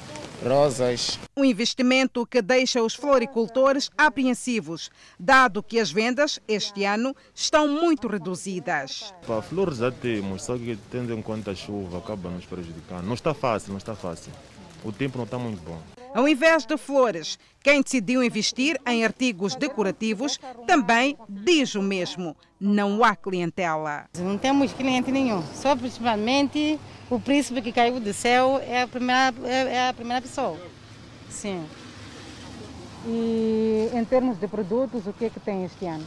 rosas. Um investimento que deixa os floricultores apreensivos, dado que as vendas este ano estão muito reduzidas. Para flores já temos, só que tendo em conta a chuva acaba nos prejudicando. Não está fácil, não está fácil. O tempo não está muito bom. Ao invés de flores, quem decidiu investir em artigos decorativos também diz o mesmo: não há clientela. Não temos cliente nenhum, só principalmente o príncipe que caiu do céu é a primeira, é a primeira pessoa. Sim. E em termos de produtos, o que é que tem este ano?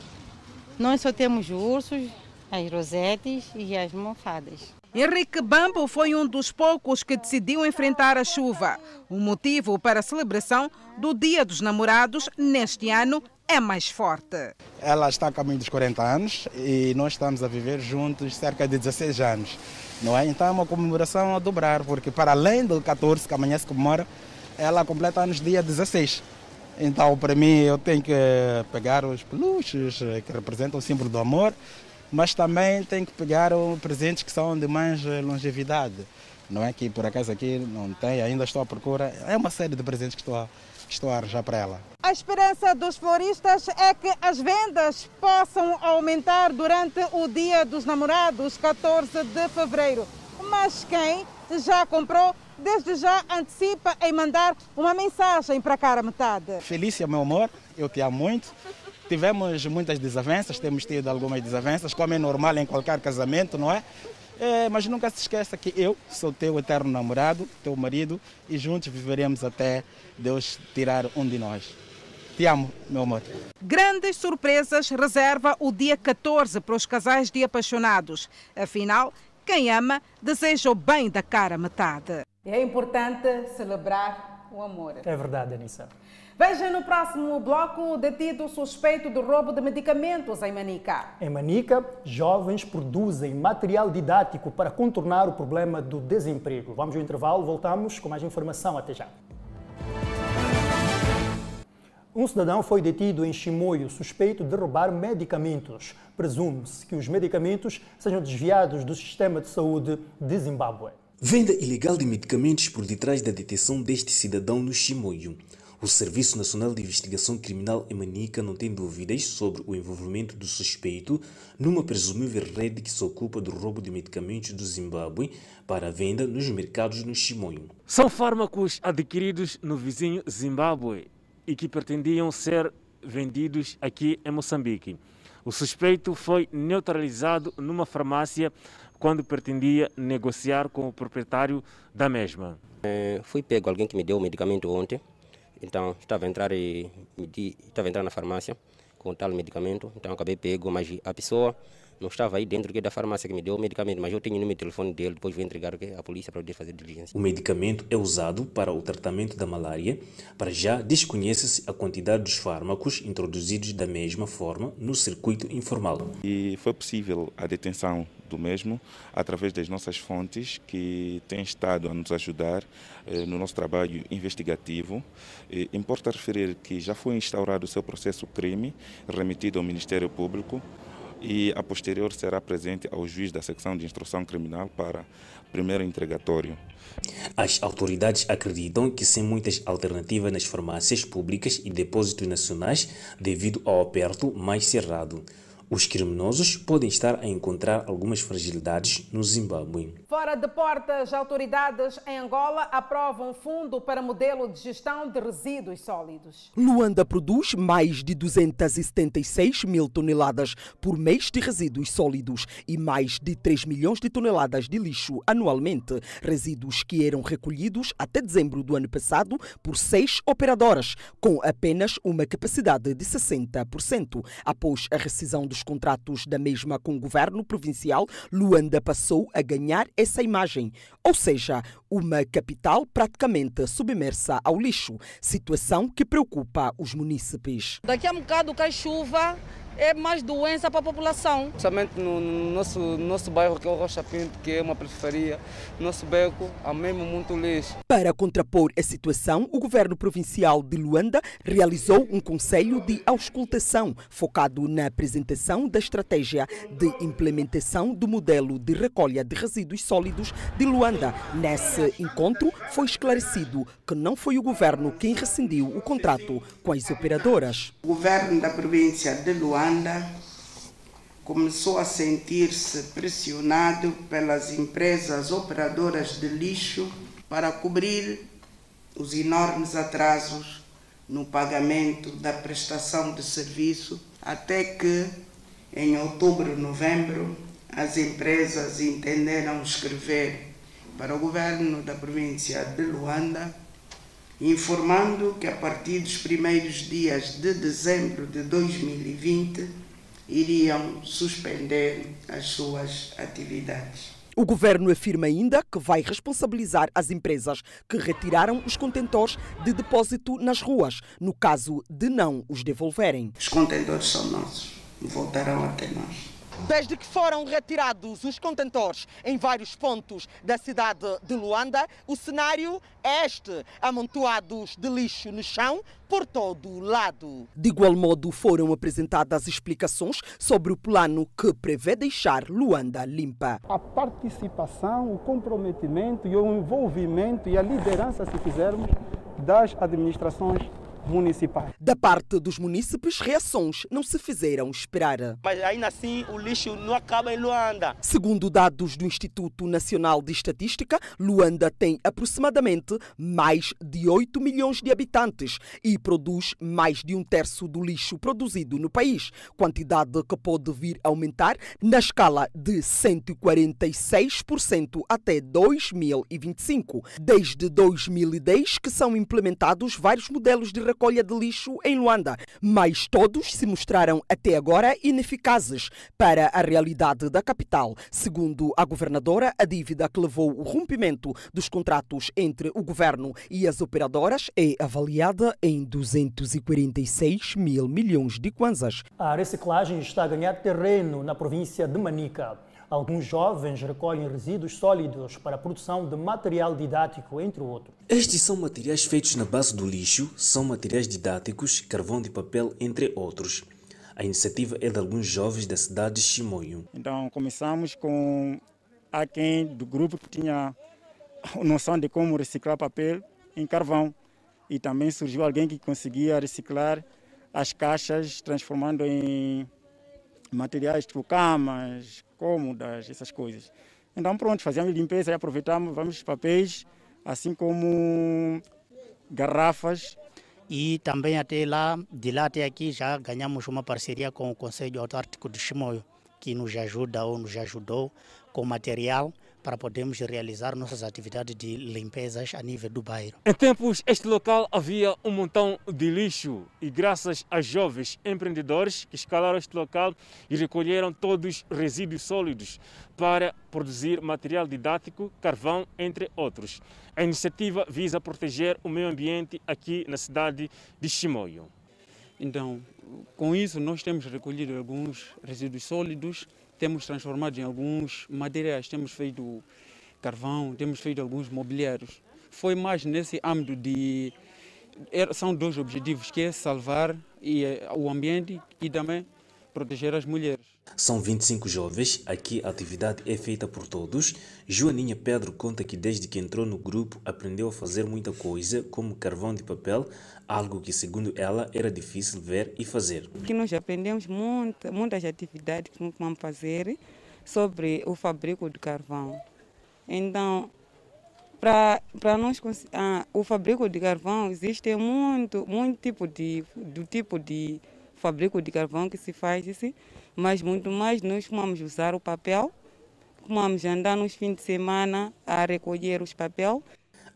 Nós só temos ursos, as rosetes e as mofadas. Henrique Bambo foi um dos poucos que decidiu enfrentar a chuva. O motivo para a celebração do Dia dos Namorados neste ano é mais forte. Ela está a caminho dos 40 anos e nós estamos a viver juntos cerca de 16 anos. Não é? Então é uma comemoração a dobrar, porque para além do 14 que amanhã se comemora, ela completa anos dia 16. Então, para mim, eu tenho que pegar os peluches que representam o símbolo do amor, mas também tenho que pegar presentes que são de mais longevidade. Não é que por acaso aqui não tem, ainda estou à procura. É uma série de presentes que estou a, que estou a arranjar para ela. A esperança dos floristas é que as vendas possam aumentar durante o Dia dos Namorados, 14 de fevereiro. Mas quem já comprou desde já antecipa em mandar uma mensagem para a cara metade. Felícia, meu amor, eu te amo muito. Tivemos muitas desavenças, temos tido algumas desavenças, como é normal em qualquer casamento, não é? é? mas nunca se esqueça que eu sou teu eterno namorado, teu marido, e juntos viveremos até Deus tirar um de nós. Te amo, meu amor. Grandes surpresas reserva o dia 14 para os casais de apaixonados. Afinal, quem ama deseja o bem da cara metade. É importante celebrar o amor. É verdade, Anissa. Veja no próximo bloco detido suspeito de roubo de medicamentos em Manica. Em Manica, jovens produzem material didático para contornar o problema do desemprego. Vamos ao intervalo, voltamos com mais informação. Até já. Um cidadão foi detido em Chimoio suspeito de roubar medicamentos. Presume-se que os medicamentos sejam desviados do sistema de saúde de Zimbábue. Venda ilegal de medicamentos por detrás da detenção deste cidadão no Chimoio. O Serviço Nacional de Investigação Criminal em Manica não tem dúvidas sobre o envolvimento do suspeito numa presumível rede que se ocupa do roubo de medicamentos do Zimbábue para venda nos mercados no Chimoio. São fármacos adquiridos no vizinho Zimbábue e que pretendiam ser vendidos aqui em Moçambique. O suspeito foi neutralizado numa farmácia quando pretendia negociar com o proprietário da mesma. É, fui pego alguém que me deu o medicamento ontem, então estava a entrar, e, estava a entrar na farmácia com tal medicamento, então acabei pego, mas a pessoa não estava aí dentro da farmácia que me deu o medicamento, mas eu tenho o número de telefone dele, depois vou entregar à polícia para poder fazer diligência. O medicamento é usado para o tratamento da malária. Para já, desconhece-se a quantidade dos fármacos introduzidos da mesma forma no circuito informal. E foi possível a detenção do mesmo através das nossas fontes que têm estado a nos ajudar eh, no nosso trabalho investigativo. Eh, importa referir que já foi instaurado o seu processo crime remetido ao Ministério Público e a posterior será presente ao juiz da secção de instrução criminal para primeiro entregatório. As autoridades acreditam que sem muitas alternativas nas farmácias públicas e depósitos nacionais devido ao aperto mais cerrado. Os criminosos podem estar a encontrar algumas fragilidades no Zimbábue. Fora de portas, autoridades em Angola aprovam fundo para modelo de gestão de resíduos sólidos. Luanda produz mais de 276 mil toneladas por mês de resíduos sólidos e mais de 3 milhões de toneladas de lixo anualmente. Resíduos que eram recolhidos até dezembro do ano passado por seis operadoras, com apenas uma capacidade de 60%. Após a rescisão dos contratos da mesma com o governo provincial, Luanda passou a ganhar essa imagem, ou seja, uma capital praticamente submersa ao lixo, situação que preocupa os munícipes. Daqui a um bocado cai chuva, é mais doença para a população. Somente no nosso, nosso bairro, que é o Rocha Pinto, que é uma periferia, nosso beco, há mesmo muito lixo. Para contrapor a situação, o governo provincial de Luanda realizou um conselho de auscultação focado na apresentação da estratégia de implementação do modelo de recolha de resíduos sólidos de Luanda. Nesse encontro, foi esclarecido que não foi o governo quem rescindiu o contrato com as operadoras. O governo da província de Luanda Luanda começou a sentir-se pressionado pelas empresas operadoras de lixo para cobrir os enormes atrasos no pagamento da prestação de serviço, até que em outubro, novembro, as empresas entenderam escrever para o governo da província de Luanda, informando que a partir dos primeiros dias de dezembro de 2020 iriam suspender as suas atividades. O governo afirma ainda que vai responsabilizar as empresas que retiraram os contentores de depósito nas ruas, no caso de não os devolverem. Os contentores são nossos, voltarão até nós. Desde que foram retirados os contentores em vários pontos da cidade de Luanda, o cenário é este: amontoados de lixo no chão por todo o lado. De igual modo, foram apresentadas explicações sobre o plano que prevê deixar Luanda limpa. A participação, o comprometimento e o envolvimento e a liderança, se quisermos, das administrações municipais. Da parte dos munícipes, reações não se fizeram esperar. Mas ainda assim o lixo não acaba em Luanda. Segundo dados do Instituto Nacional de Estatística, Luanda tem aproximadamente mais de 8 milhões de habitantes e produz mais de um terço do lixo produzido no país, quantidade que pode vir a aumentar na escala de 146% até 2025. Desde 2010 que são implementados vários modelos de recolha de lixo em Luanda, mas todos se mostraram até agora ineficazes para a realidade da capital. Segundo a governadora, a dívida que levou o rompimento dos contratos entre o governo e as operadoras é avaliada em 246 mil milhões de kwanzas. A reciclagem está a ganhar terreno na província de Manica. Alguns jovens recolhem resíduos sólidos para a produção de material didático, entre outros. Estes são materiais feitos na base do lixo, são materiais didáticos, carvão de papel, entre outros. A iniciativa é de alguns jovens da cidade de Chimoio. Então, começamos com a quem do grupo que tinha noção de como reciclar papel em carvão. E também surgiu alguém que conseguia reciclar as caixas, transformando em materiais tipo camas, cômodas, essas coisas. Então pronto, fazíamos limpeza e aproveitamos vamos papéis, assim como garrafas. E também até lá, de lá até aqui, já ganhamos uma parceria com o Conselho Autártico de Chimoio, que nos ajuda ou nos ajudou com material para podermos realizar nossas atividades de limpezas a nível do bairro. Em tempos, este local havia um montão de lixo e graças a jovens empreendedores que escalaram este local e recolheram todos os resíduos sólidos para produzir material didático, carvão, entre outros. A iniciativa visa proteger o meio ambiente aqui na cidade de Chimoio. Então, com isso, nós temos recolhido alguns resíduos sólidos temos transformado em alguns materiais, temos feito carvão, temos feito alguns mobiliários. Foi mais nesse âmbito de. São dois objetivos, que é salvar eh, o ambiente e também proteger as mulheres. São 25 jovens, aqui a atividade é feita por todos. Joaninha Pedro conta que desde que entrou no grupo aprendeu a fazer muita coisa, como carvão de papel, algo que segundo ela era difícil ver e fazer. Que nós aprendemos muita, muitas atividades que vamos fazer sobre o fabrico de carvão. Então, para nós ah, o fabrico de carvão existe muito muito tipo de do tipo de fabrico de carvão que se faz isso mas muito mais nós vamos usar o papel, vamos andar nos fins de semana a recolher os papel.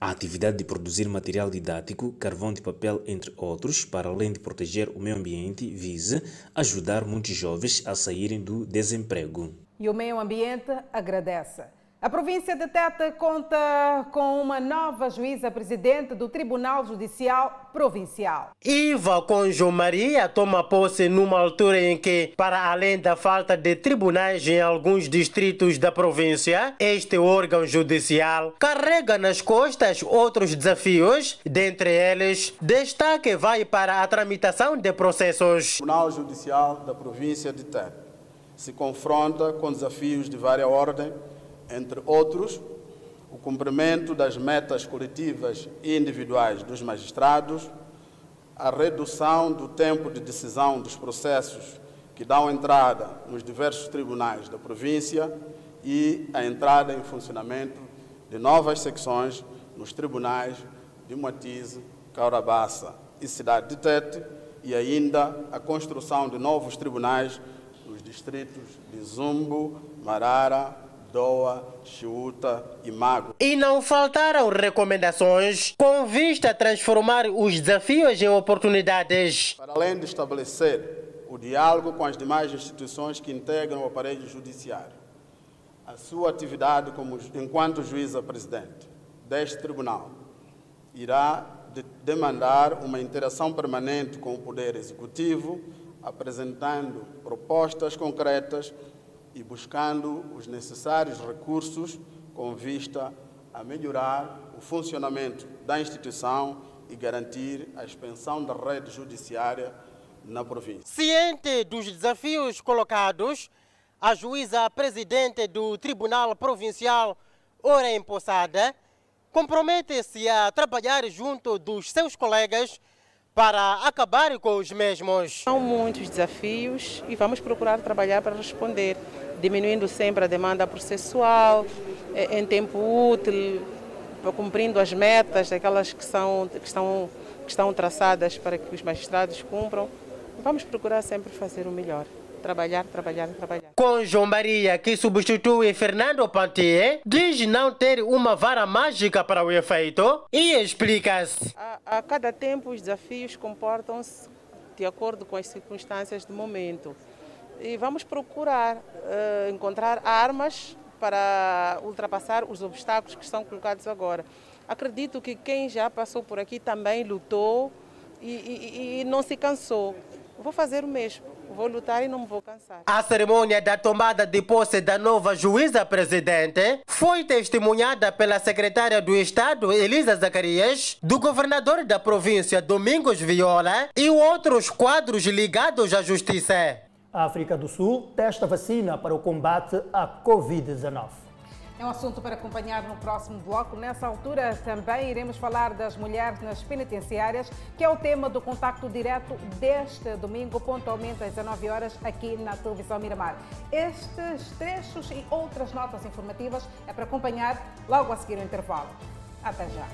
A atividade de produzir material didático, carvão de papel, entre outros, para além de proteger o meio ambiente, visa ajudar muitos jovens a saírem do desemprego. E o meio ambiente agradece. A província de Teta conta com uma nova juíza presidente do Tribunal Judicial Provincial. Iva Conjo Maria toma posse numa altura em que, para além da falta de tribunais em alguns distritos da província, este órgão judicial carrega nas costas outros desafios, dentre eles, destaque vai para a tramitação de processos. O Tribunal Judicial da província de Teta se confronta com desafios de várias ordens entre outros, o cumprimento das metas coletivas e individuais dos magistrados, a redução do tempo de decisão dos processos que dão entrada nos diversos tribunais da província e a entrada em funcionamento de novas secções nos tribunais de Matize, Caurabaça e Cidade de Tete e ainda a construção de novos tribunais nos distritos de Zumbo, Marara, Doa, Chiuta e Mago. E não faltaram recomendações com vista a transformar os desafios em oportunidades. Para além de estabelecer o diálogo com as demais instituições que integram o aparelho judiciário, a sua atividade como, enquanto juíza presidente deste tribunal irá de demandar uma interação permanente com o Poder Executivo, apresentando propostas concretas e buscando os necessários recursos com vista a melhorar o funcionamento da instituição e garantir a expansão da rede judiciária na província. Ciente dos desafios colocados, a juíza presidente do Tribunal Provincial, Ora Empossada, compromete-se a trabalhar junto dos seus colegas para acabar com os mesmos. São muitos desafios e vamos procurar trabalhar para responder, diminuindo sempre a demanda processual, em tempo útil, cumprindo as metas, aquelas que, são, que, estão, que estão traçadas para que os magistrados cumpram. Vamos procurar sempre fazer o melhor trabalhar, trabalhar, trabalhar. Com João Maria, que substitui Fernando Pantier, diz não ter uma vara mágica para o efeito e explica-se. A, a cada tempo os desafios comportam-se de acordo com as circunstâncias do momento. E vamos procurar uh, encontrar armas para ultrapassar os obstáculos que estão colocados agora. Acredito que quem já passou por aqui também lutou e, e, e não se cansou. Vou fazer o mesmo vou lutar e não me vou cansar. A cerimônia da tomada de posse da nova juíza presidente foi testemunhada pela secretária do Estado, Elisa Zacarias, do governador da província, Domingos Viola, e outros quadros ligados à justiça. A África do Sul testa vacina para o combate à Covid-19. É um assunto para acompanhar no próximo bloco. Nessa altura também iremos falar das mulheres nas penitenciárias, que é o tema do contacto direto deste domingo, pontualmente às 19 horas, aqui na televisão Miramar. Estes trechos e outras notas informativas é para acompanhar logo a seguir o intervalo. Até já.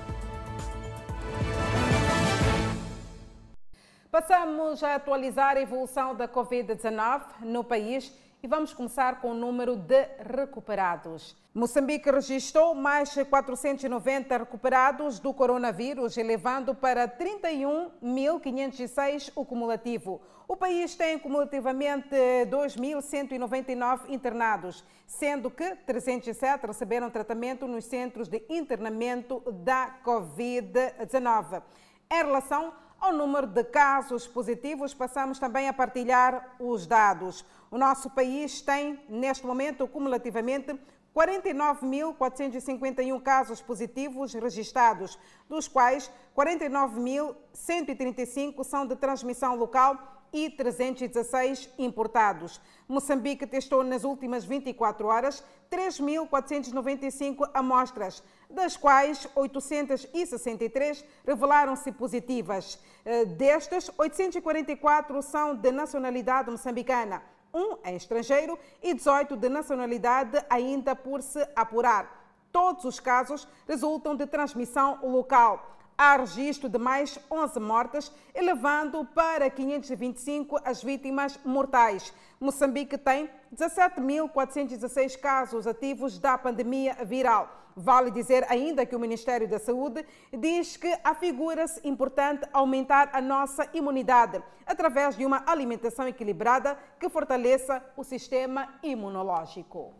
Passamos a atualizar a evolução da Covid-19 no país e vamos começar com o número de recuperados. Moçambique registrou mais 490 recuperados do coronavírus, elevando para 31.506 o cumulativo. O país tem cumulativamente 2.199 internados, sendo que 307 receberam tratamento nos centros de internamento da Covid-19. Em relação ao número de casos positivos, passamos também a partilhar os dados. O nosso país tem, neste momento, cumulativamente 49.451 casos positivos registrados, dos quais 49.135 são de transmissão local e 316 importados. Moçambique testou nas últimas 24 horas 3.495 amostras, das quais 863 revelaram-se positivas. Eh, destas, 844 são de nacionalidade moçambicana um em estrangeiro e 18 de nacionalidade ainda por se apurar. Todos os casos resultam de transmissão local. Há registro de mais 11 mortes, elevando para 525 as vítimas mortais. Moçambique tem 17.416 casos ativos da pandemia viral. Vale dizer ainda que o Ministério da Saúde diz que afigura-se importante aumentar a nossa imunidade através de uma alimentação equilibrada que fortaleça o sistema imunológico.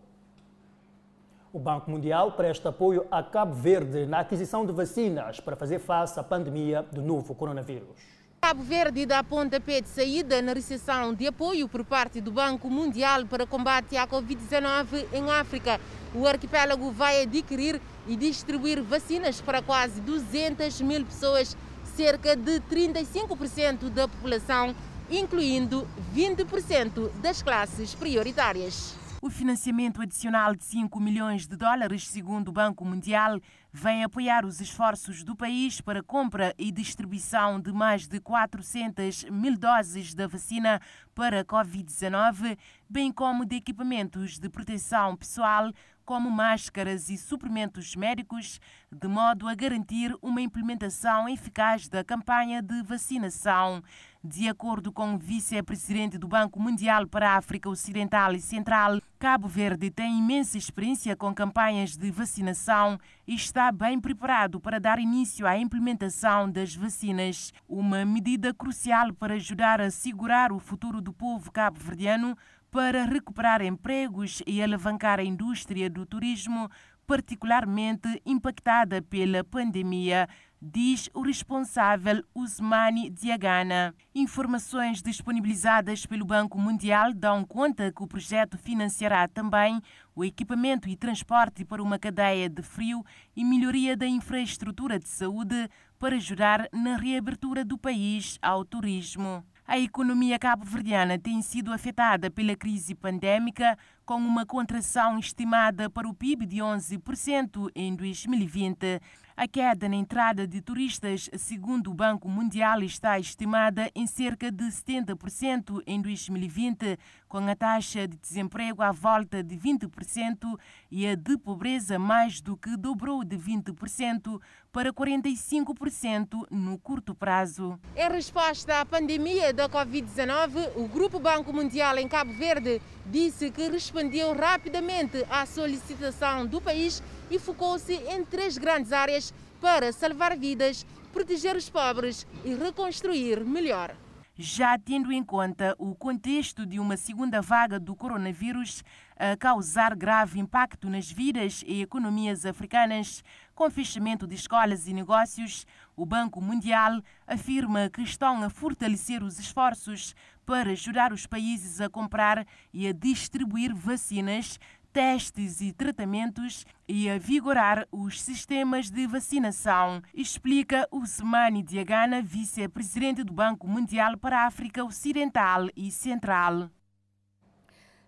O Banco Mundial presta apoio a Cabo Verde na aquisição de vacinas para fazer face à pandemia do novo coronavírus. Cabo Verde dá pontapé de saída na recepção de apoio por parte do Banco Mundial para combate à Covid-19 em África. O arquipélago vai adquirir e distribuir vacinas para quase 200 mil pessoas, cerca de 35% da população, incluindo 20% das classes prioritárias. O financiamento adicional de 5 milhões de dólares, segundo o Banco Mundial, vem apoiar os esforços do país para compra e distribuição de mais de 400 mil doses da vacina para a Covid-19, bem como de equipamentos de proteção pessoal, como máscaras e suprimentos médicos, de modo a garantir uma implementação eficaz da campanha de vacinação. De acordo com o vice-presidente do Banco Mundial para a África Ocidental e Central, Cabo Verde tem imensa experiência com campanhas de vacinação e está bem preparado para dar início à implementação das vacinas, uma medida crucial para ajudar a segurar o futuro do povo cabo-verdiano para recuperar empregos e alavancar a indústria do turismo, particularmente impactada pela pandemia diz o responsável Usmani Diagana. Informações disponibilizadas pelo Banco Mundial dão conta que o projeto financiará também o equipamento e transporte para uma cadeia de frio e melhoria da infraestrutura de saúde para ajudar na reabertura do país ao turismo. A economia cabo-verdiana tem sido afetada pela crise pandémica, com uma contração estimada para o PIB de 11% em 2020. A queda na entrada de turistas, segundo o Banco Mundial, está estimada em cerca de 70% em 2020, com a taxa de desemprego à volta de 20% e a de pobreza mais do que dobrou de 20% para 45% no curto prazo. Em resposta à pandemia da Covid-19, o Grupo Banco Mundial em Cabo Verde disse que respondeu rapidamente à solicitação do país e focou-se em três grandes áreas para salvar vidas, proteger os pobres e reconstruir melhor. Já tendo em conta o contexto de uma segunda vaga do coronavírus a causar grave impacto nas vidas e economias africanas, com fechamento de escolas e negócios, o Banco Mundial afirma que estão a fortalecer os esforços para ajudar os países a comprar e a distribuir vacinas testes e tratamentos e a vigorar os sistemas de vacinação, explica Usmani Diagana, vice-presidente do Banco Mundial para a África Ocidental e Central.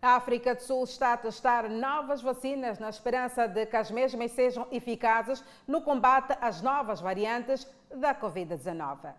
A África do Sul está a testar novas vacinas na esperança de que as mesmas sejam eficazes no combate às novas variantes da Covid-19.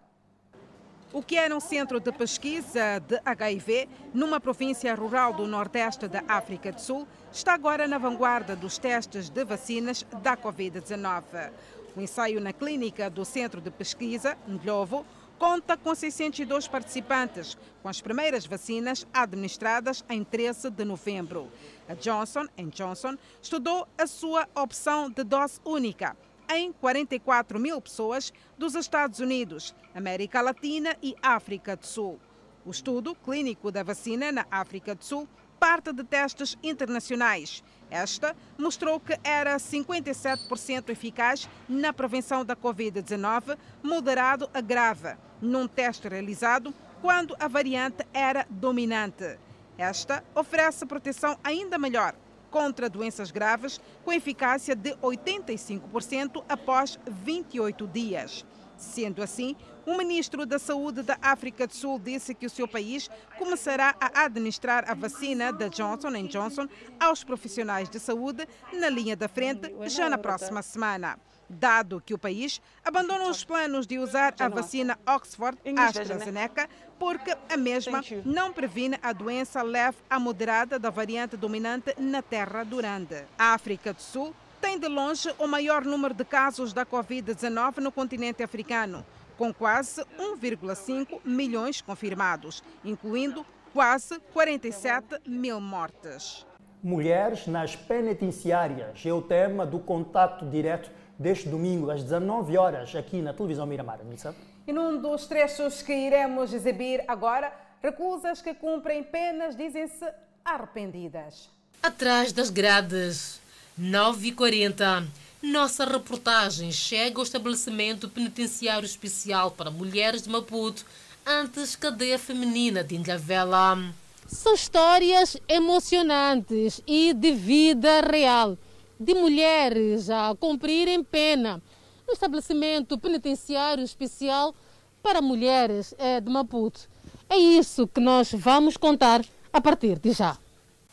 O que era um centro de pesquisa de HIV numa província rural do nordeste da África do Sul está agora na vanguarda dos testes de vacinas da Covid-19. O ensaio na clínica do centro de pesquisa, Ndlovo, conta com 602 participantes, com as primeiras vacinas administradas em 13 de novembro. A Johnson Johnson estudou a sua opção de dose única em 44 mil pessoas dos Estados Unidos, América Latina e África do Sul. O estudo clínico da vacina na África do Sul parte de testes internacionais. Esta mostrou que era 57% eficaz na prevenção da Covid-19, moderado a grave, num teste realizado quando a variante era dominante. Esta oferece proteção ainda melhor contra doenças graves, com eficácia de 85% após 28 dias. Sendo assim, o ministro da Saúde da África do Sul disse que o seu país começará a administrar a vacina da Johnson Johnson aos profissionais de saúde na linha da frente já na próxima semana dado que o país abandona os planos de usar a vacina Oxford AstraZeneca porque a mesma não previne a doença leve a moderada da variante dominante na Terra durante. A África do Sul tem de longe o maior número de casos da Covid-19 no continente africano, com quase 1,5 milhões confirmados, incluindo quase 47 mil mortes. Mulheres nas penitenciárias é o tema do contato direto deste domingo às 19 horas aqui na televisão Miramar. Nissa? E num dos trechos que iremos exibir agora, reclusas que cumprem penas dizem-se arrependidas. Atrás das grades, 9h40, nossa reportagem chega ao estabelecimento penitenciário especial para mulheres de Maputo, antes cadeia feminina de Ilhavela. São histórias emocionantes e de vida real de mulheres a cumprirem pena no estabelecimento penitenciário especial para mulheres é, de Maputo. É isso que nós vamos contar a partir de já.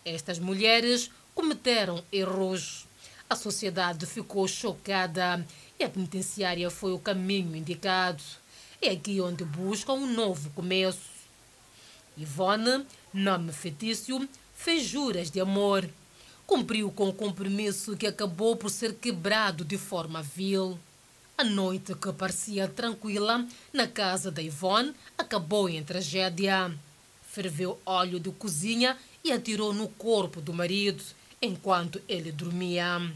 Estas mulheres cometeram erros. A sociedade ficou chocada e a penitenciária foi o caminho indicado. É aqui onde buscam um novo começo. Ivone, nome fetício, fez juras de amor cumpriu com o compromisso que acabou por ser quebrado de forma vil. A noite que parecia tranquila na casa da Ivone acabou em tragédia. Ferveu óleo de cozinha e atirou no corpo do marido enquanto ele dormia.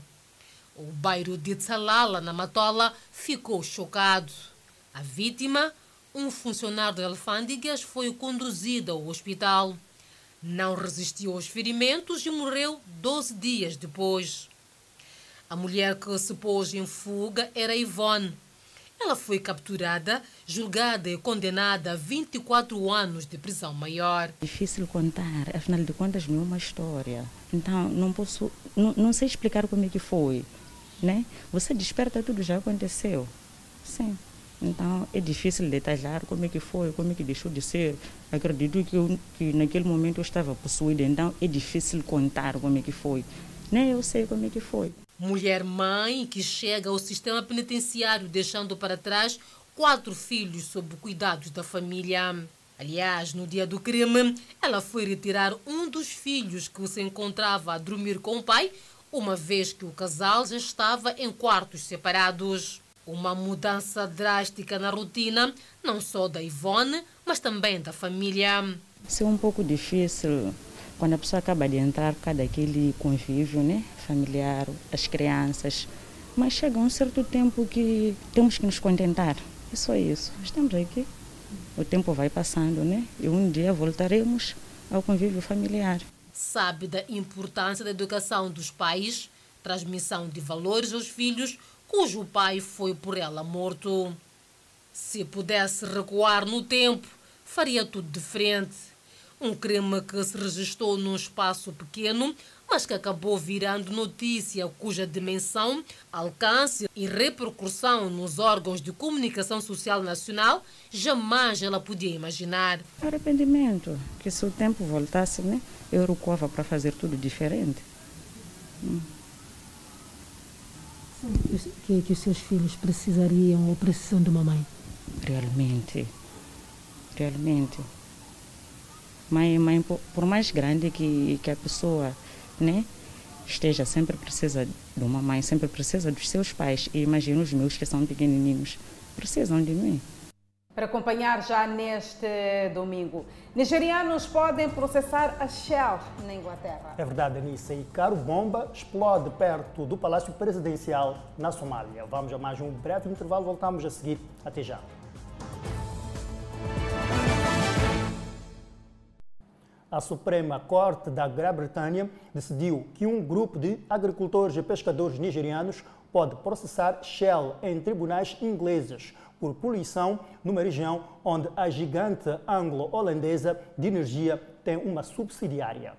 O bairro de Tsalala, na Matola, ficou chocado. A vítima, um funcionário de alfândegas, foi conduzido ao hospital. Não resistiu aos ferimentos e morreu 12 dias depois. A mulher que se pôs em fuga era Ivone. Ela foi capturada, julgada e condenada a 24 anos de prisão maior. Difícil contar, afinal de contas não é uma história. Então não posso, não, não sei explicar como é que foi, né? Você desperta tudo já aconteceu, sim. Então é difícil detalhar como é que foi, como é que deixou de ser. Acredito que, eu, que naquele momento eu estava possuída, então é difícil contar como é que foi. Nem eu sei como é que foi. Mulher mãe que chega ao sistema penitenciário deixando para trás quatro filhos sob cuidados da família. Aliás, no dia do crime, ela foi retirar um dos filhos que se encontrava a dormir com o pai, uma vez que o casal já estava em quartos separados. Uma mudança drástica na rotina, não só da Ivone, mas também da família. Isso é um pouco difícil quando a pessoa acaba de entrar por causa daquele convívio né, familiar, as crianças. Mas chega um certo tempo que temos que nos contentar. É só isso. Estamos aqui. O tempo vai passando, né? E um dia voltaremos ao convívio familiar. Sabe da importância da educação dos pais, transmissão de valores aos filhos, cujo pai foi por ela morto. Se pudesse recuar no tempo, faria tudo diferente. Um crime que se registrou num espaço pequeno, mas que acabou virando notícia cuja dimensão, alcance e repercussão nos órgãos de comunicação social nacional jamais ela podia imaginar. Arrependimento, que se o tempo voltasse, né, eu recuava para fazer tudo diferente. Hum que, que os seus filhos precisariam ou precisam de uma mãe? Realmente, realmente. Mãe, mãe por mais grande que, que a pessoa né, esteja, sempre precisa de uma mãe, sempre precisa dos seus pais. E imagino os meus que são pequenininhos, precisam de mim para acompanhar já neste domingo. Nigerianos podem processar a Shell na Inglaterra. É verdade, Anissa. E caro bomba explode perto do Palácio Presidencial na Somália. Vamos a mais um breve intervalo, voltamos a seguir. Até já. A Suprema Corte da Grã-Bretanha decidiu que um grupo de agricultores e pescadores nigerianos pode processar Shell em tribunais ingleses por poluição numa região onde a gigante anglo-holandesa de energia tem uma subsidiária.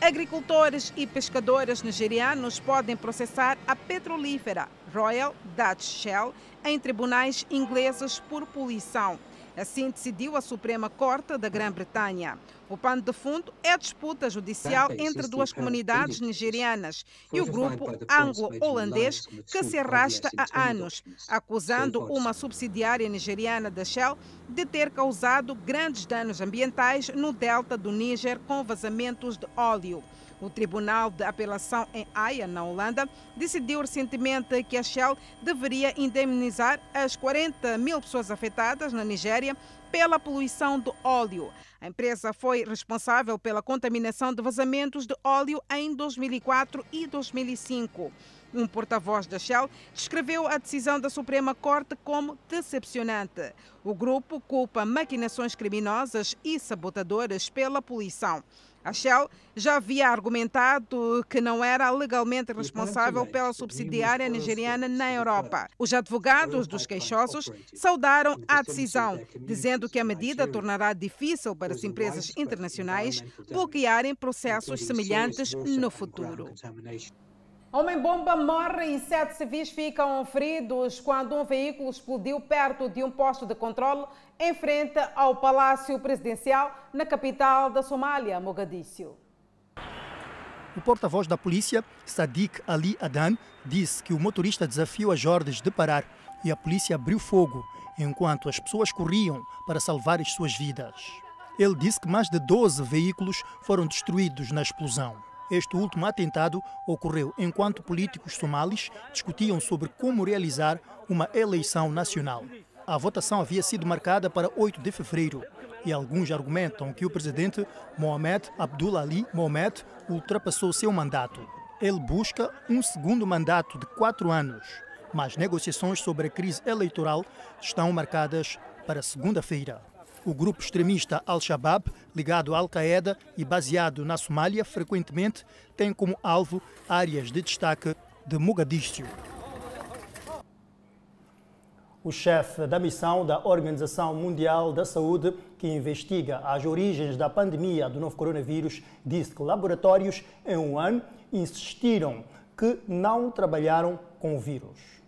Agricultores e pescadores nigerianos podem processar a petrolífera Royal Dutch Shell em tribunais ingleses por poluição. Assim decidiu a Suprema Corte da Grã-Bretanha. O pano de fundo é a disputa judicial entre duas comunidades nigerianas e o grupo anglo-holandês que se arrasta há anos, acusando uma subsidiária nigeriana da Shell de ter causado grandes danos ambientais no delta do Níger com vazamentos de óleo. O Tribunal de Apelação em Haia, na Holanda, decidiu recentemente que a Shell deveria indemnizar as 40 mil pessoas afetadas na Nigéria pela poluição do óleo. A empresa foi responsável pela contaminação de vazamentos de óleo em 2004 e 2005. Um porta-voz da Shell descreveu a decisão da Suprema Corte como decepcionante. O grupo culpa maquinações criminosas e sabotadoras pela poluição. A Shell já havia argumentado que não era legalmente responsável pela subsidiária nigeriana na Europa. Os advogados dos queixosos saudaram a decisão, dizendo que a medida tornará difícil para as empresas internacionais bloquearem processos semelhantes no futuro. Homem-bomba morre e sete civis ficam feridos quando um veículo explodiu perto de um posto de controle em frente ao Palácio Presidencial na capital da Somália, Mogadíscio. O porta-voz da polícia, Sadiq Ali Adan, disse que o motorista desafiou as ordens de parar e a polícia abriu fogo enquanto as pessoas corriam para salvar as suas vidas. Ele disse que mais de 12 veículos foram destruídos na explosão. Este último atentado ocorreu enquanto políticos somalis discutiam sobre como realizar uma eleição nacional. A votação havia sido marcada para 8 de fevereiro e alguns argumentam que o presidente Mohamed Abdul Ali Mohamed ultrapassou seu mandato. Ele busca um segundo mandato de quatro anos, mas negociações sobre a crise eleitoral estão marcadas para segunda-feira. O grupo extremista Al-Shabaab, ligado à Al-Qaeda e baseado na Somália, frequentemente tem como alvo áreas de destaque de Mogadíscio. O chefe da missão da Organização Mundial da Saúde, que investiga as origens da pandemia do novo coronavírus, disse que laboratórios em um ano insistiram que não trabalharam com o vírus.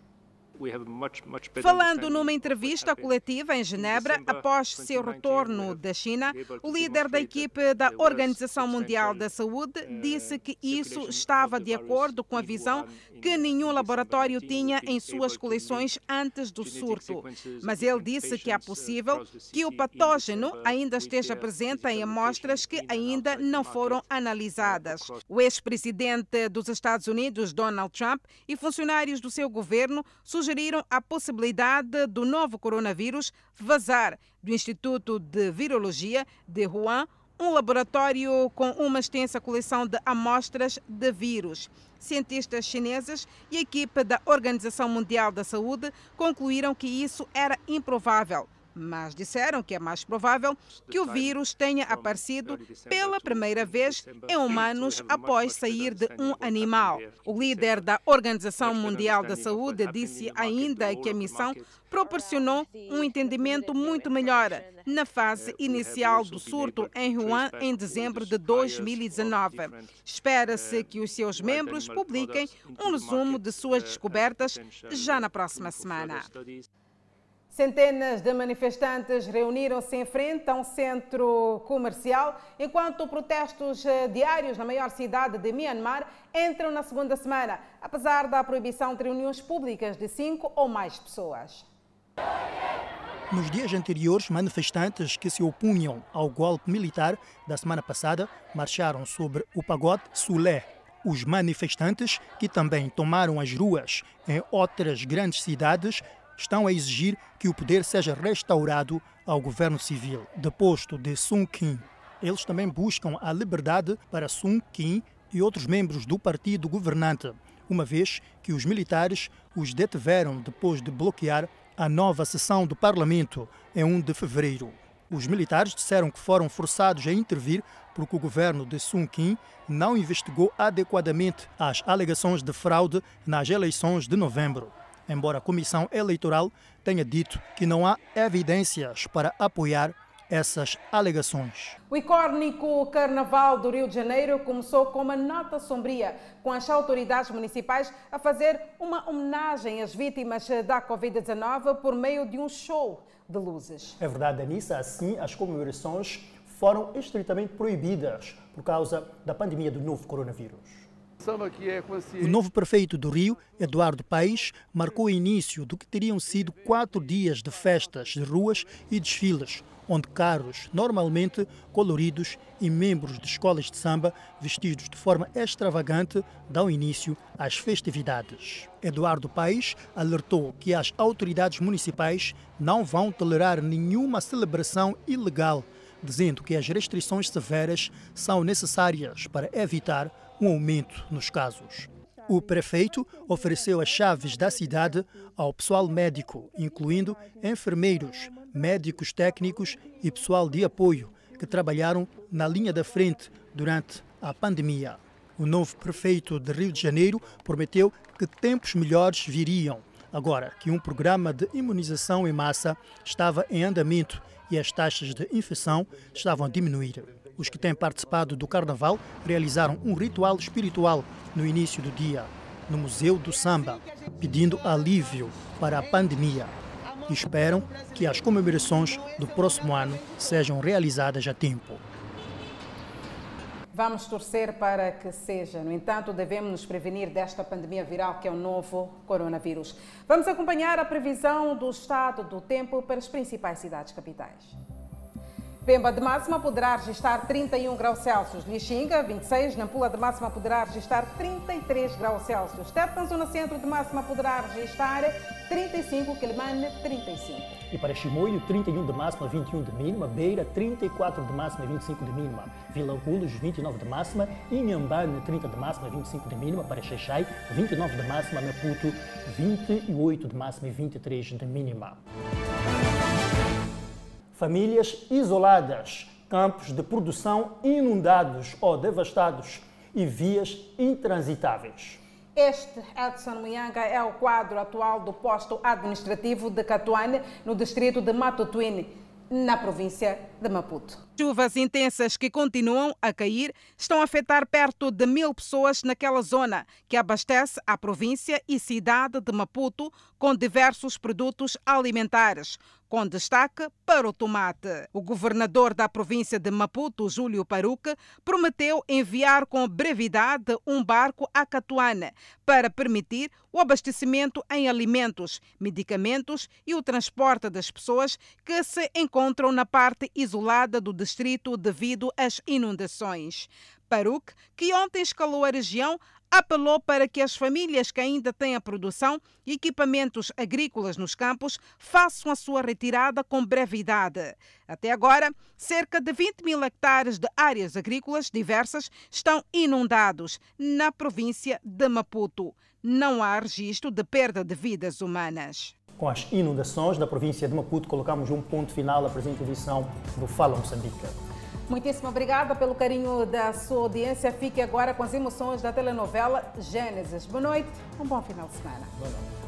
Falando numa entrevista coletiva em Genebra, após seu retorno da China, o líder da equipe da Organização Mundial da Saúde disse que isso estava de acordo com a visão que nenhum laboratório tinha em suas coleções antes do surto. Mas ele disse que é possível que o patógeno ainda esteja presente em amostras que ainda não foram analisadas. O ex-presidente dos Estados Unidos, Donald Trump, e funcionários do seu governo sugeriram a possibilidade do novo coronavírus vazar do Instituto de Virologia de Wuhan, um laboratório com uma extensa coleção de amostras de vírus. Cientistas chineses e a equipe da Organização Mundial da Saúde concluíram que isso era improvável mas disseram que é mais provável que o vírus tenha aparecido pela primeira vez em humanos após sair de um animal. O líder da Organização Mundial da Saúde disse ainda que a missão proporcionou um entendimento muito melhor na fase inicial do surto em Wuhan em dezembro de 2019. Espera-se que os seus membros publiquem um resumo de suas descobertas já na próxima semana. Centenas de manifestantes reuniram-se em frente a um centro comercial, enquanto protestos eh, diários na maior cidade de Myanmar entram na segunda semana, apesar da proibição de reuniões públicas de cinco ou mais pessoas. Nos dias anteriores, manifestantes que se opunham ao golpe militar da semana passada marcharam sobre o pagote Sulé. Os manifestantes, que também tomaram as ruas em outras grandes cidades, estão a exigir que o poder seja restaurado ao governo civil, deposto de Sun Kin. Eles também buscam a liberdade para Sun Kin e outros membros do partido governante, uma vez que os militares os detiveram depois de bloquear a nova sessão do parlamento em 1 de fevereiro. Os militares disseram que foram forçados a intervir porque o governo de Sun Kin não investigou adequadamente as alegações de fraude nas eleições de novembro embora a Comissão Eleitoral tenha dito que não há evidências para apoiar essas alegações. O icónico Carnaval do Rio de Janeiro começou com uma nota sombria, com as autoridades municipais a fazer uma homenagem às vítimas da Covid-19 por meio de um show de luzes. É verdade, Anissa. Assim, as comemorações foram estritamente proibidas por causa da pandemia do novo coronavírus. O novo prefeito do Rio, Eduardo Paes, marcou o início do que teriam sido quatro dias de festas de ruas e desfiles, onde carros, normalmente coloridos, e membros de escolas de samba, vestidos de forma extravagante, dão início às festividades. Eduardo Paes alertou que as autoridades municipais não vão tolerar nenhuma celebração ilegal, dizendo que as restrições severas são necessárias para evitar um aumento nos casos. O prefeito ofereceu as chaves da cidade ao pessoal médico, incluindo enfermeiros, médicos técnicos e pessoal de apoio que trabalharam na linha da frente durante a pandemia. O novo prefeito de Rio de Janeiro prometeu que tempos melhores viriam, agora que um programa de imunização em massa estava em andamento e as taxas de infecção estavam a diminuir. Os que têm participado do carnaval realizaram um ritual espiritual no início do dia, no Museu do Samba, pedindo alívio para a pandemia. E esperam que as comemorações do próximo ano sejam realizadas a tempo. Vamos torcer para que seja. No entanto, devemos nos prevenir desta pandemia viral que é o novo coronavírus. Vamos acompanhar a previsão do estado do tempo para as principais cidades capitais. Pemba de máxima poderá registrar 31 graus Celsius. Lixinga, 26. Nampula de máxima poderá registrar 33 graus Celsius. Teta, zona centro de máxima poderá registrar 35. Quelimane, 35. E para Chimoio, 31 de máxima, 21 de mínima. Beira, 34 de máxima, 25 de mínima. Vila Gulos, 29 de máxima. Inhambane, 30 de máxima, 25 de mínima. Para Xeixai, 29 de máxima. Maputo, 28 de máxima e 23 de mínima famílias isoladas, campos de produção inundados ou devastados e vias intransitáveis. Este, Edson Muyanga, é o quadro atual do posto administrativo de Catuane, no distrito de Matotuine, na província de Maputo. Chuvas intensas que continuam a cair estão a afetar perto de mil pessoas naquela zona, que abastece a província e cidade de Maputo com diversos produtos alimentares, com destaque para o tomate. O governador da província de Maputo, Júlio Paruque, prometeu enviar com brevidade um barco a Catuana para permitir o abastecimento em alimentos, medicamentos e o transporte das pessoas que se encontram na parte isolada do distrito devido às inundações. Paruque, que ontem escalou a região, apelou para que as famílias que ainda têm a produção e equipamentos agrícolas nos campos façam a sua retirada com brevidade. Até agora, cerca de 20 mil hectares de áreas agrícolas diversas estão inundados na província de Maputo. Não há registro de perda de vidas humanas. Com as inundações da província de Maputo, colocamos um ponto final à presente edição do Fala Moçambique. Muitíssimo obrigada pelo carinho da sua audiência. Fique agora com as emoções da telenovela Gênesis. Boa noite, um bom final de semana. Boa noite.